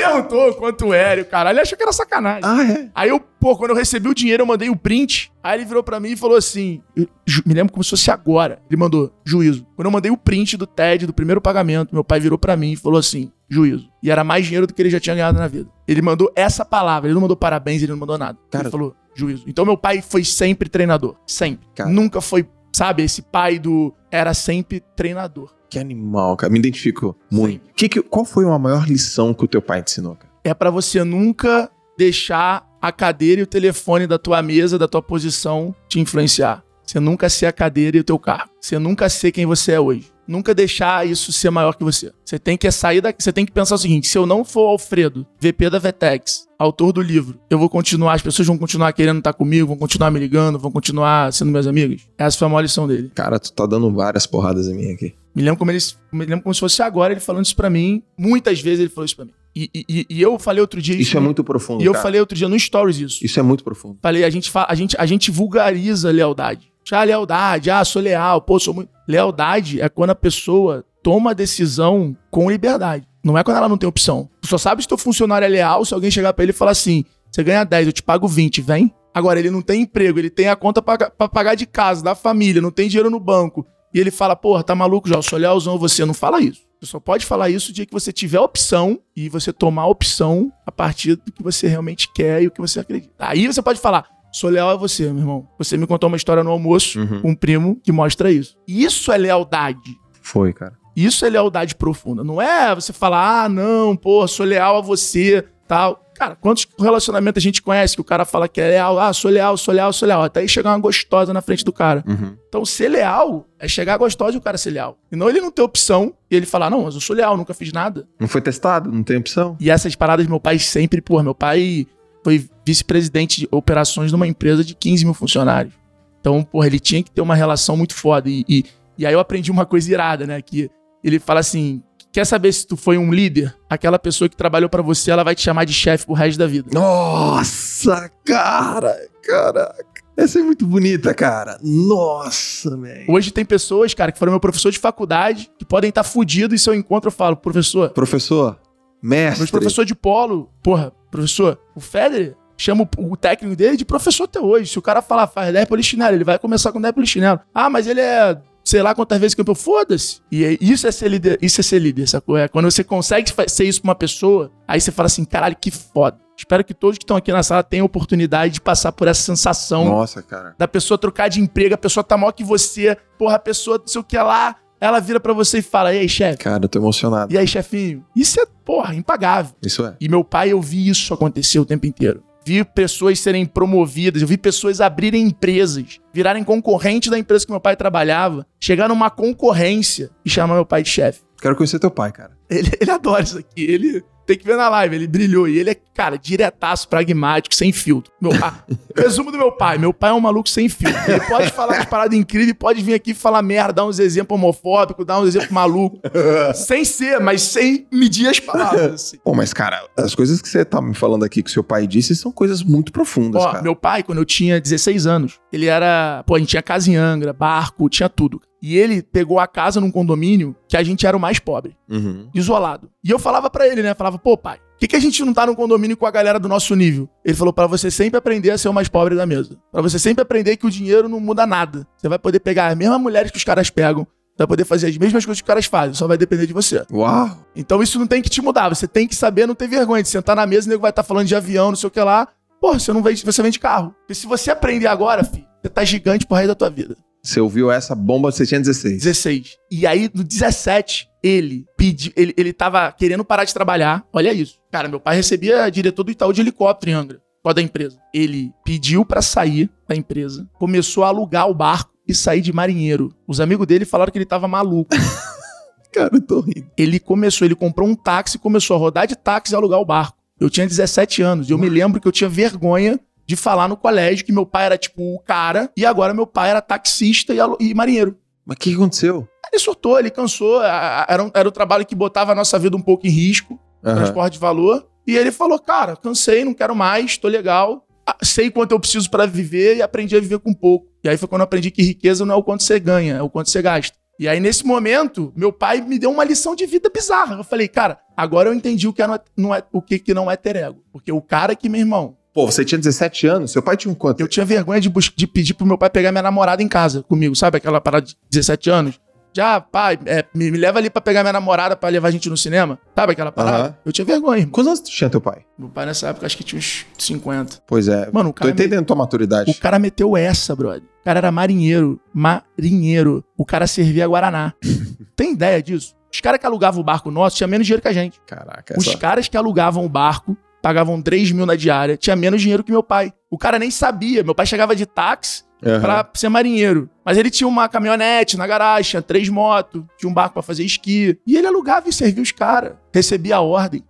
Ele perguntou quanto era, e o caralho, ele achou que era sacanagem. Ah, é? Aí eu, pô, quando eu recebi o dinheiro, eu mandei o print. Aí ele virou pra mim e falou assim: eu me lembro como se fosse agora. Ele mandou, juízo. Quando eu mandei o print do TED, do primeiro pagamento, meu pai virou pra mim e falou assim: juízo. E era mais dinheiro do que ele já tinha ganhado na vida. Ele mandou essa palavra, ele não mandou parabéns, ele não mandou nada. Cara- ele falou, juízo. Então meu pai foi sempre treinador. Sempre. Cara. Nunca foi, sabe, esse pai do. Era sempre treinador. Que animal, cara. Me identifico muito. Que que, qual foi a maior lição que o teu pai te ensinou, cara? é pra você nunca deixar a cadeira e o telefone da tua mesa, da tua posição te influenciar. Você nunca ser a cadeira e o teu carro. Você nunca ser quem você é hoje. Nunca deixar isso ser maior que você. Você tem que sair daqui, você tem que pensar o seguinte: se eu não for Alfredo, VP da Vetex, autor do livro, eu vou continuar, as pessoas vão continuar querendo estar comigo, vão continuar me ligando, vão continuar sendo meus amigos. Essa foi a maior lição dele. Cara, tu tá dando várias porradas em mim aqui. Me lembro como ele, me lembro como se fosse agora ele falando isso pra mim. Muitas vezes ele falou isso pra mim. E, e- e eu falei outro dia Isso é muito profundo, E eu cara. falei outro dia no Stories isso. Isso é muito profundo. Falei, a gente, a gente, a gente vulgariza lealdade. Ah, lealdade, ah, sou leal, pô, sou muito. Lealdade é quando a pessoa toma a decisão com liberdade. Não é quando ela não tem opção. Tu só sabe se teu funcionário é leal se alguém chegar pra ele e falar assim: você ganha 10, eu te pago 20, vem. Agora, ele não tem emprego, ele tem a conta pra pagar de casa, da família, não tem dinheiro no banco. E ele fala, porra, tá maluco já, eu sou lealzão você. Não fala isso. Você só pode falar isso o dia que você tiver opção e você tomar a opção a partir do que você realmente quer e o que você acredita. Aí você pode falar, sou leal a você, meu irmão. Você me contou uma história no almoço Uhum. com um primo que mostra isso. Isso é lealdade. Foi, cara. Isso é lealdade profunda. Não é você falar, ah, não, pô, sou leal a você, tal. Cara, quantos relacionamentos a gente conhece que o cara fala que é leal? Ah, sou leal, sou leal, sou leal. Até aí chegar uma gostosa na frente do cara. Uhum. Então, ser leal é chegar gostosa e o cara ser leal. E não ele não ter opção e ele falar, não, mas eu sou leal, nunca fiz nada. Não foi testado, não tem opção. E essas paradas, meu pai sempre, pô, meu pai foi vice-presidente de operações numa empresa de 15 mil funcionários. Então, porra, ele tinha que ter uma relação muito foda. E, e, e aí eu aprendi uma coisa irada, né? Que ele fala assim: quer saber se tu foi um líder? Aquela pessoa que trabalhou pra você, ela vai te chamar de chefe pro resto da vida. Nossa, cara. Caraca. Essa é muito bonita, cara. Nossa, velho. Hoje tem pessoas, cara, que foram meu professor de faculdade, que podem estar fudidos e se eu encontro, eu falo, professor, Professor, mestre. Meus professor de polo, porra, professor, o Federer chama o, técnico dele de professor até hoje. Se o cara falar, faz 10 polichinelo, ele vai começar com 10 polichinelo. Ah, mas ele é, sei lá quantas vezes campeão. Foda-se. E é- isso é ser líder, isso é ser líder, sacou? É quando você consegue ser isso pra uma pessoa, aí você fala assim, caralho, que foda. Espero que todos que estão aqui na sala tenham oportunidade de passar por essa sensação Nossa, cara. da pessoa trocar de emprego, a pessoa tá maior que você, porra, a pessoa, não sei o que lá, ela vira pra você e fala, e aí, chefe? Cara, eu tô emocionado. E aí, chefinho? Isso é, porra, impagável. Isso é. E meu pai, eu vi isso acontecer o tempo inteiro. Vi pessoas serem promovidas, eu vi pessoas abrirem empresas, virarem concorrente da empresa que meu pai trabalhava, chegar numa concorrência e chamar meu pai de chefe. Quero conhecer teu pai, cara. Ele, ele adora isso aqui. Ele, tem que ver na live, ele brilhou. E ele é, cara, diretaço, pragmático, sem filtro. Meu pai. Resumo do meu pai. Meu pai é um maluco sem filtro. Ele pode falar umas paradas incríveis, pode vir aqui falar merda, dar uns exemplos homofóbicos, dar uns exemplos malucos. sem ser, mas sem medir as palavras. Assim. Pô, mas, cara, as coisas que você tá me falando aqui que seu pai disse são coisas muito profundas, Ó, cara. meu pai, quando eu tinha 16 anos, ele era. Pô, a gente tinha casa em Angra, barco, tinha tudo. E ele pegou a casa num condomínio que a gente era o mais pobre, Uhum. isolado. E eu falava pra ele, né? Falava, pô, pai, por que, que a gente não tá num condomínio com a galera do nosso nível? Ele falou, pra você sempre aprender a ser o mais pobre da mesa. Pra você sempre aprender que o dinheiro não muda nada. Você vai poder pegar as mesmas mulheres que os caras pegam, vai poder fazer as mesmas coisas que os caras fazem, só vai depender de você. Uau! Então isso não tem que te mudar. Você tem que saber não ter vergonha de sentar na mesa e o nego vai estar falando de avião, não sei o que lá. Porra, você não vende, você vende carro. Porque se você aprender agora, filho, você tá gigante pro resto da tua vida. Você ouviu essa bomba, você tinha 16. 16. E aí, no 17, ele pediu. Ele, ele tava querendo parar de trabalhar. Olha isso. Cara, meu pai recebia diretor do Itaú de helicóptero em Angra, qual da empresa. Ele pediu pra sair da empresa, começou a alugar o barco e sair de marinheiro. Os amigos dele falaram que ele tava maluco. Cara, eu tô rindo. ele começou, ele comprou um táxi, começou a rodar de táxi e alugar o barco. Eu tinha 17 anos e eu me lembro que eu tinha vergonha de falar no colégio que meu pai era tipo o cara e agora meu pai era taxista e, e marinheiro. Mas o que aconteceu? Ele surtou, ele cansou, era um, era um trabalho que botava a nossa vida um pouco em risco, Aham. transporte de valor. E ele falou, cara, cansei, não quero mais, tô legal. Sei quanto eu preciso pra viver e aprendi a viver com pouco. E aí foi quando eu aprendi que riqueza não é o quanto você ganha, é o quanto você gasta. E aí, nesse momento, meu pai me deu uma lição de vida bizarra. Eu falei, cara, agora eu entendi o que, é, não é- não é- o que, que não é ter ego. Porque o cara que, meu irmão, Pô, você tinha 17 anos? Seu pai tinha um quanto? eu tinha vergonha de, de pedir pro meu pai pegar minha namorada em casa comigo, sabe? Aquela parada de 17 anos. Já, pai, é, me, me leva ali pra pegar minha namorada pra levar a gente no cinema. Sabe aquela parada? Aham. Eu tinha vergonha, irmão. Quantos anos tinha teu pai? Meu pai nessa época acho que tinha uns 50. Pois é. Mano, o Tô cara, me- entendendo tua maturidade. o cara meteu essa, brother. O cara era marinheiro. Marinheiro. O cara servia Guaraná. Tem ideia disso? Os caras que alugavam o barco nosso tinham menos dinheiro que a gente. Caraca, Os essa... caras que alugavam o barco pagavam 3 mil na diária, tinha menos dinheiro que meu pai. O cara nem sabia. Meu pai chegava de táxi Aham. pra ser marinheiro. Mas ele tinha uma caminhonete na garagem, tinha três motos, tinha um barco pra fazer esqui. E ele alugava e servia os caras. Recebia a ordem.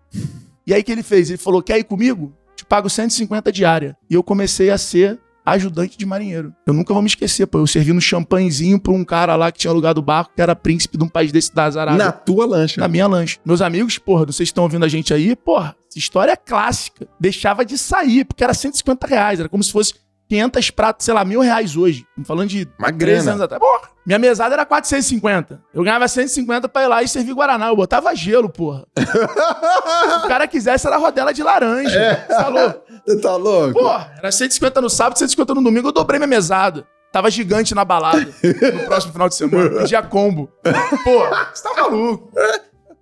E aí o que ele fez? Ele falou: quer ir comigo? Te pago 150 diária. E eu comecei a ser ajudante de marinheiro. Eu nunca vou me esquecer, pô. Eu servi no champanhezinho pra um cara lá que tinha alugado o barco, que era príncipe de um país desse das Arábias Na tua lancha. na minha lancha. Meus amigos, porra, vocês estão ouvindo a gente aí, porra, essa história é clássica. Deixava de sair, porque era 150 reais. Era como se fosse 500 pratos, sei lá, mil reais hoje. Estamos falando de Uma 13 grana. anos atrás. Porra, minha mesada era 450. Eu ganhava 150 pra ir lá e servir Guaraná. Eu botava gelo, porra. Se o cara quisesse, era rodela de laranja. Tá louco? Você tá louco? Porra, era 150 no sábado, 150 no domingo, eu dobrei minha mesada. Tava gigante na balada no próximo final de semana. Pedia combo. Porra, você tá maluco.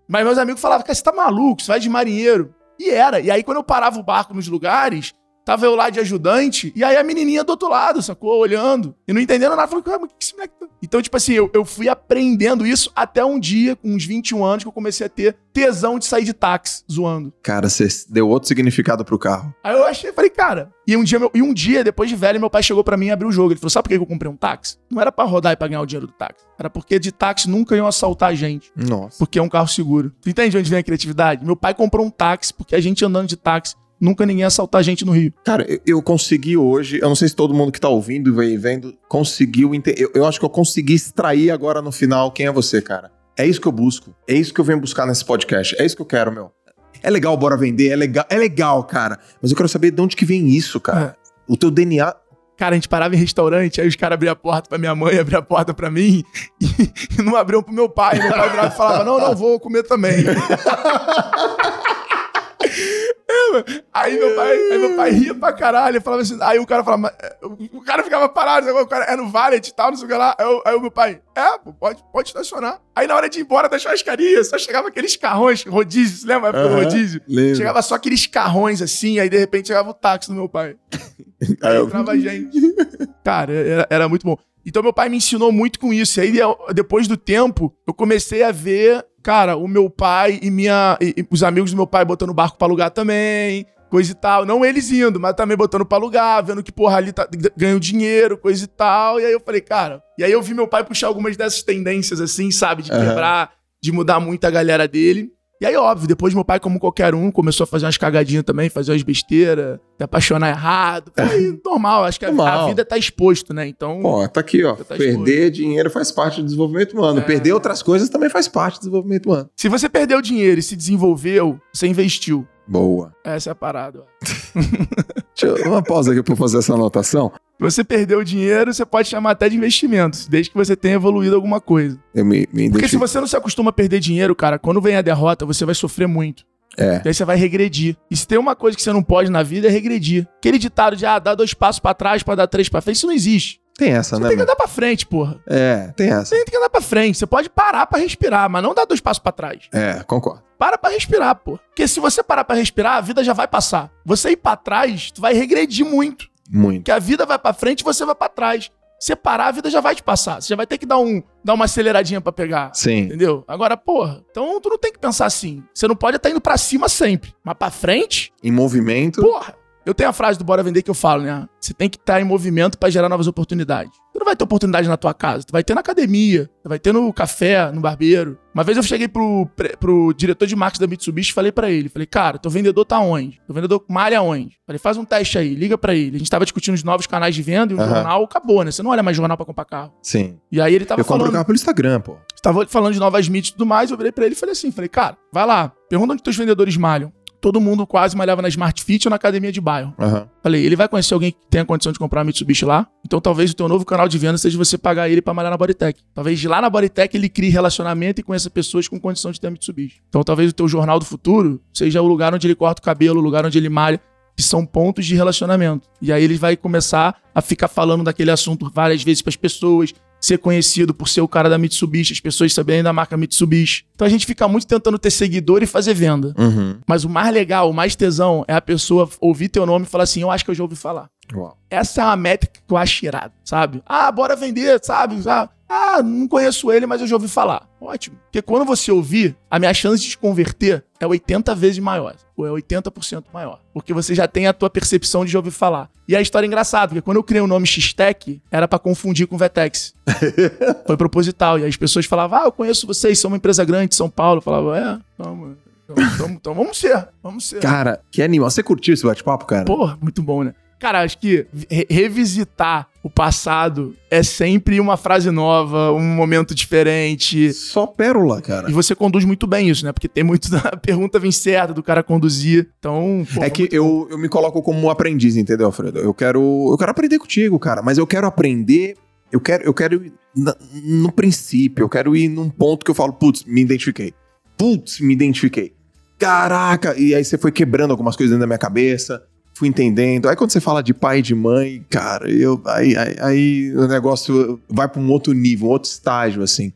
Mas meus amigos falavam, cara, você tá maluco, você vai de marinheiro. E era. E aí, quando eu parava o barco nos lugares, tava eu lá de ajudante, e aí a menininha do outro lado, sacou? Olhando. E não entendendo nada. Falando, cara, mas o que esse moleque tá... Então, tipo assim, eu, eu fui aprendendo isso até um dia, com uns 21 anos, que eu comecei a ter tesão de sair de táxi, zoando. Cara, você deu outro significado pro carro. Aí eu achei, falei, cara. E um dia, meu- e um dia depois de velho, meu pai chegou pra mim e abriu o jogo. Ele falou: sabe por que eu comprei um táxi? Não era pra rodar e pra ganhar o dinheiro do táxi. Era porque de táxi nunca iam assaltar a gente. Nossa. Porque é um carro seguro. Tu entende onde vem a criatividade? Meu pai comprou um táxi, porque a gente andando de táxi, nunca ninguém assaltar a gente no Rio. Cara, eu, eu consegui hoje, eu não sei se todo mundo que tá ouvindo e vendo conseguiu entender. Eu, eu acho que eu consegui extrair agora no final quem é você, cara. É isso que eu busco. É isso que eu venho buscar nesse podcast. É isso que eu quero, meu. É legal, bora vender, é legal, é legal, cara. Mas eu quero saber de onde que vem isso, cara. O teu DNA. Cara, a gente parava em restaurante, aí os caras abriam a porta pra minha mãe, abriam a porta pra mim, e, e não abriam pro meu pai. Meu pai virava e falava: não, não, vou comer também. É. Aí meu pai, aí meu pai ria pra caralho, falava assim, aí o cara falava, é, o cara ficava parado, sabe? o cara é no valet e tal, não sei o que lá. Aí, o- aí o meu pai, é, pode, pode estacionar. Aí na hora de ir embora da churrascaria, só chegava aqueles carrões, rodízio, você lembra época do Aham, rodízio? lembro. Chegava só aqueles carrões assim, aí de repente chegava o táxi do meu pai. Aí entrava a gente. Cara, era, era muito bom. Então meu pai me ensinou muito com isso. E aí, depois do tempo, eu comecei a ver, cara, o meu pai e minha. e- e os amigos do meu pai botando barco pra alugar também. Coisa e tal. Não eles indo, mas também botando pra alugar, vendo que, porra, ali tá, g- ganham dinheiro, coisa e tal. E aí eu falei, cara. E aí eu vi meu pai puxar algumas dessas tendências, assim, sabe? De quebrar, de mudar muito a galera dele. E aí, óbvio, depois meu pai, como qualquer um, começou a fazer umas cagadinhas também, fazer umas besteiras, se apaixonar errado. Foi normal, acho que a, Normal. a vida tá exposto, né? Então, Pô, tá aqui, ó. Tá Perder dinheiro faz parte do desenvolvimento humano. É. Perder outras coisas também faz parte do desenvolvimento humano. se você perdeu dinheiro e se desenvolveu, você investiu. Boa. Essa é a parada. Deixa eu, uma pausa aqui pra eu fazer essa anotação. Você perdeu dinheiro, você pode chamar até de investimentos, desde que você tenha evoluído alguma coisa. Eu me, me Porque se você não se acostuma a perder dinheiro, cara, quando vem a derrota, você vai sofrer muito. É. Daí você vai regredir. E se tem uma coisa que você não pode na vida é regredir. Aquele ditado de, ah, dá dois passos pra trás pra dar três pra frente, isso não existe. Tem essa, Você né? tem que andar pra frente, porra. É, tem essa. Você tem que andar pra frente. Você pode parar pra respirar, mas não dar dois passos pra trás. É, concordo. Para pra respirar, pô. Porque se você parar pra respirar, a vida já vai passar. Você ir pra trás, tu vai regredir muito. Muito. Porque a vida vai pra frente e você vai pra trás. Você parar, a vida já vai te passar. Você já vai ter que dar, um, dar uma aceleradinha pra pegar. Sim. Entendeu? Agora, porra, então tu não tem que pensar assim. Você não pode estar indo pra cima sempre. Mas pra frente, Em movimento. porra. Eu tenho a frase do Bora Vender que eu falo, né? Você tem que estar em movimento pra gerar novas oportunidades. Tu não vai ter oportunidade na tua casa. Tu vai ter na academia, tu vai ter no café, no barbeiro. Uma vez eu cheguei pro, pro diretor de marketing da Mitsubishi e falei pra ele. Falei, cara, teu vendedor tá onde? Teu vendedor malha onde? Falei, faz um teste aí, liga pra ele. A gente tava discutindo os novos canais de venda e o Aham. jornal acabou, né? Você não olha mais jornal pra comprar carro. Sim. E aí ele tava eu compro falando... carro pelo Instagram, pô. Tava falando de novas mídias e tudo mais, eu virei pra ele e falei assim, falei, cara, vai lá, pergunta onde teus vendedores malham. Todo mundo quase malhava na Smart Fit ou na academia de bairro. Aham. Falei, ele vai conhecer alguém que tenha condição de comprar uma Mitsubishi lá? Então talvez o teu novo canal de venda seja você pagar ele pra malhar na Bodytech. Talvez de lá na Bodytech ele crie relacionamento e conheça pessoas com condição de ter Mitsubishi. Então talvez o teu jornal do futuro seja o lugar onde ele corta o cabelo, o lugar onde ele malha, que são pontos de relacionamento. E aí ele vai começar a ficar falando daquele assunto várias vezes pras pessoas, ser conhecido por ser o cara da Mitsubishi, as pessoas saberem da marca Mitsubishi. Então a gente fica muito tentando ter seguidor e fazer venda. Uhum. Mas o mais legal, o mais tesão é a pessoa ouvir teu nome e falar assim: Eu acho que eu já ouvi falar. Uau. Essa é uma métrica que eu acho irado, sabe? Ah, bora vender, sabe? Ah, ah, não conheço ele, mas eu já ouvi falar. Ótimo. Porque quando você ouvir, a minha chance de te converter é 80 vezes maior. Ou é 80% maior. Porque você já tem a tua percepção de já ouvir falar. E a história é engraçada, porque quando eu criei o nome X-Tech, era pra confundir com Vetex. Foi proposital. E aí as pessoas falavam, ah, eu conheço vocês, são uma empresa grande de São Paulo. Eu falava, é, vamos, então, então vamos ser, vamos ser. Cara, que animal. Você curtiu esse bate-papo, cara? Porra, muito bom, né? Cara, acho que re- revisitar o passado é sempre uma frase nova, um momento diferente. Só pérola, cara. E você conduz muito bem isso, né? Porque tem muito da pergunta vem certa do cara conduzir. Então, pô, É que eu, eu me coloco como um aprendiz, entendeu, Alfredo? Eu quero, eu quero aprender contigo, cara. Mas eu quero aprender. Eu quero, eu quero ir na- no princípio. Eu quero ir num ponto que eu falo, putz, me identifiquei. Putz, me identifiquei. Caraca! E aí você foi quebrando algumas coisas dentro da minha cabeça. Fui entendendo. Aí quando você fala de pai e de mãe, cara, eu, aí, aí, aí o negócio vai pra um outro nível, um outro estágio, assim.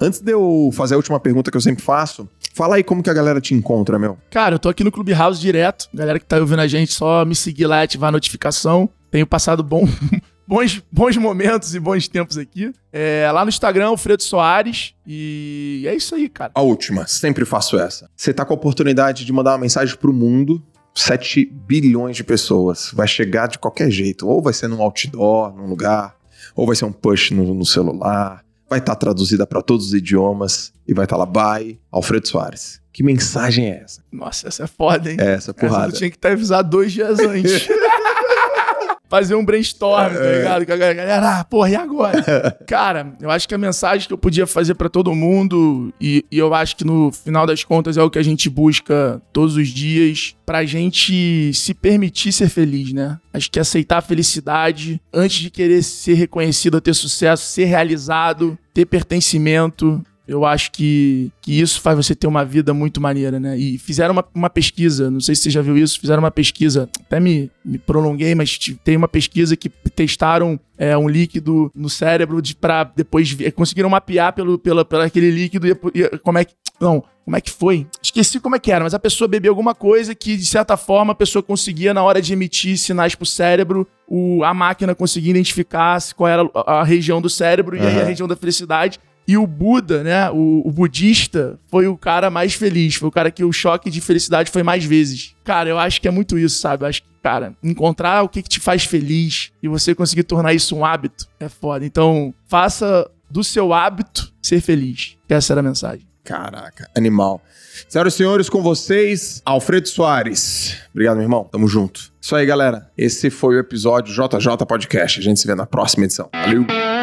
Antes de eu fazer a última pergunta que eu sempre faço, fala aí como que a galera te encontra, meu. Cara, eu tô aqui no Clubhouse direto. Galera que tá ouvindo a gente, só me seguir lá e ativar a notificação. Tenho passado bom, bons, bons momentos e bons tempos aqui. É, lá no Instagram, Alfredo Soares. E é isso aí, cara. A última, sempre faço essa. Você tá com a oportunidade de mandar uma mensagem pro mundo, 7 bilhões de pessoas. Vai chegar de qualquer jeito. Ou vai ser num outdoor, num lugar, ou vai ser um push no, no celular. Vai estar traduzida para todos os idiomas e vai estar lá, bye, Alfredo Soares. Que mensagem é essa? Nossa, essa é foda, hein? É essa Essa porrada. eu tinha que estar avisado dois dias antes. Fazer um brainstorm, tá ligado? Com a galera, ah, porra, e agora? Cara, eu acho que a mensagem que eu podia fazer pra todo mundo, e, e eu acho que no final das contas é o que a gente busca todos os dias, pra gente se permitir ser feliz, né? Acho que aceitar a felicidade antes de querer ser reconhecido, ter sucesso, ser realizado, ter pertencimento. Eu acho que, que isso faz você ter uma vida muito maneira, né? E fizeram uma, uma pesquisa, não sei se você já viu isso, fizeram uma pesquisa, até me, me prolonguei, mas tem uma pesquisa que testaram é, um líquido no cérebro de, pra depois ver, conseguiram mapear pelo, pela, pela aquele líquido e, e como é que. Não, como é que foi? Esqueci como é que era, mas a pessoa bebeu alguma coisa que, de certa forma, a pessoa conseguia, na hora de emitir sinais pro cérebro, o, a máquina conseguia identificar qual era a, região do cérebro e aí a região da felicidade. E o Buda, né? O, o budista foi o cara mais feliz. Foi o cara que o choque de felicidade foi mais vezes. Cara, eu acho que é muito isso, sabe? Eu acho que, cara, encontrar o que, que te faz feliz e você conseguir tornar isso um hábito é foda. Então, faça do seu hábito ser feliz. Essa era a mensagem. Caraca, animal. Senhoras e senhores, com vocês, Alfredo Soares. Obrigado, meu irmão. Tamo junto. Isso aí, galera. Esse foi o episódio JJ Podcast. A gente se vê na próxima edição. Valeu!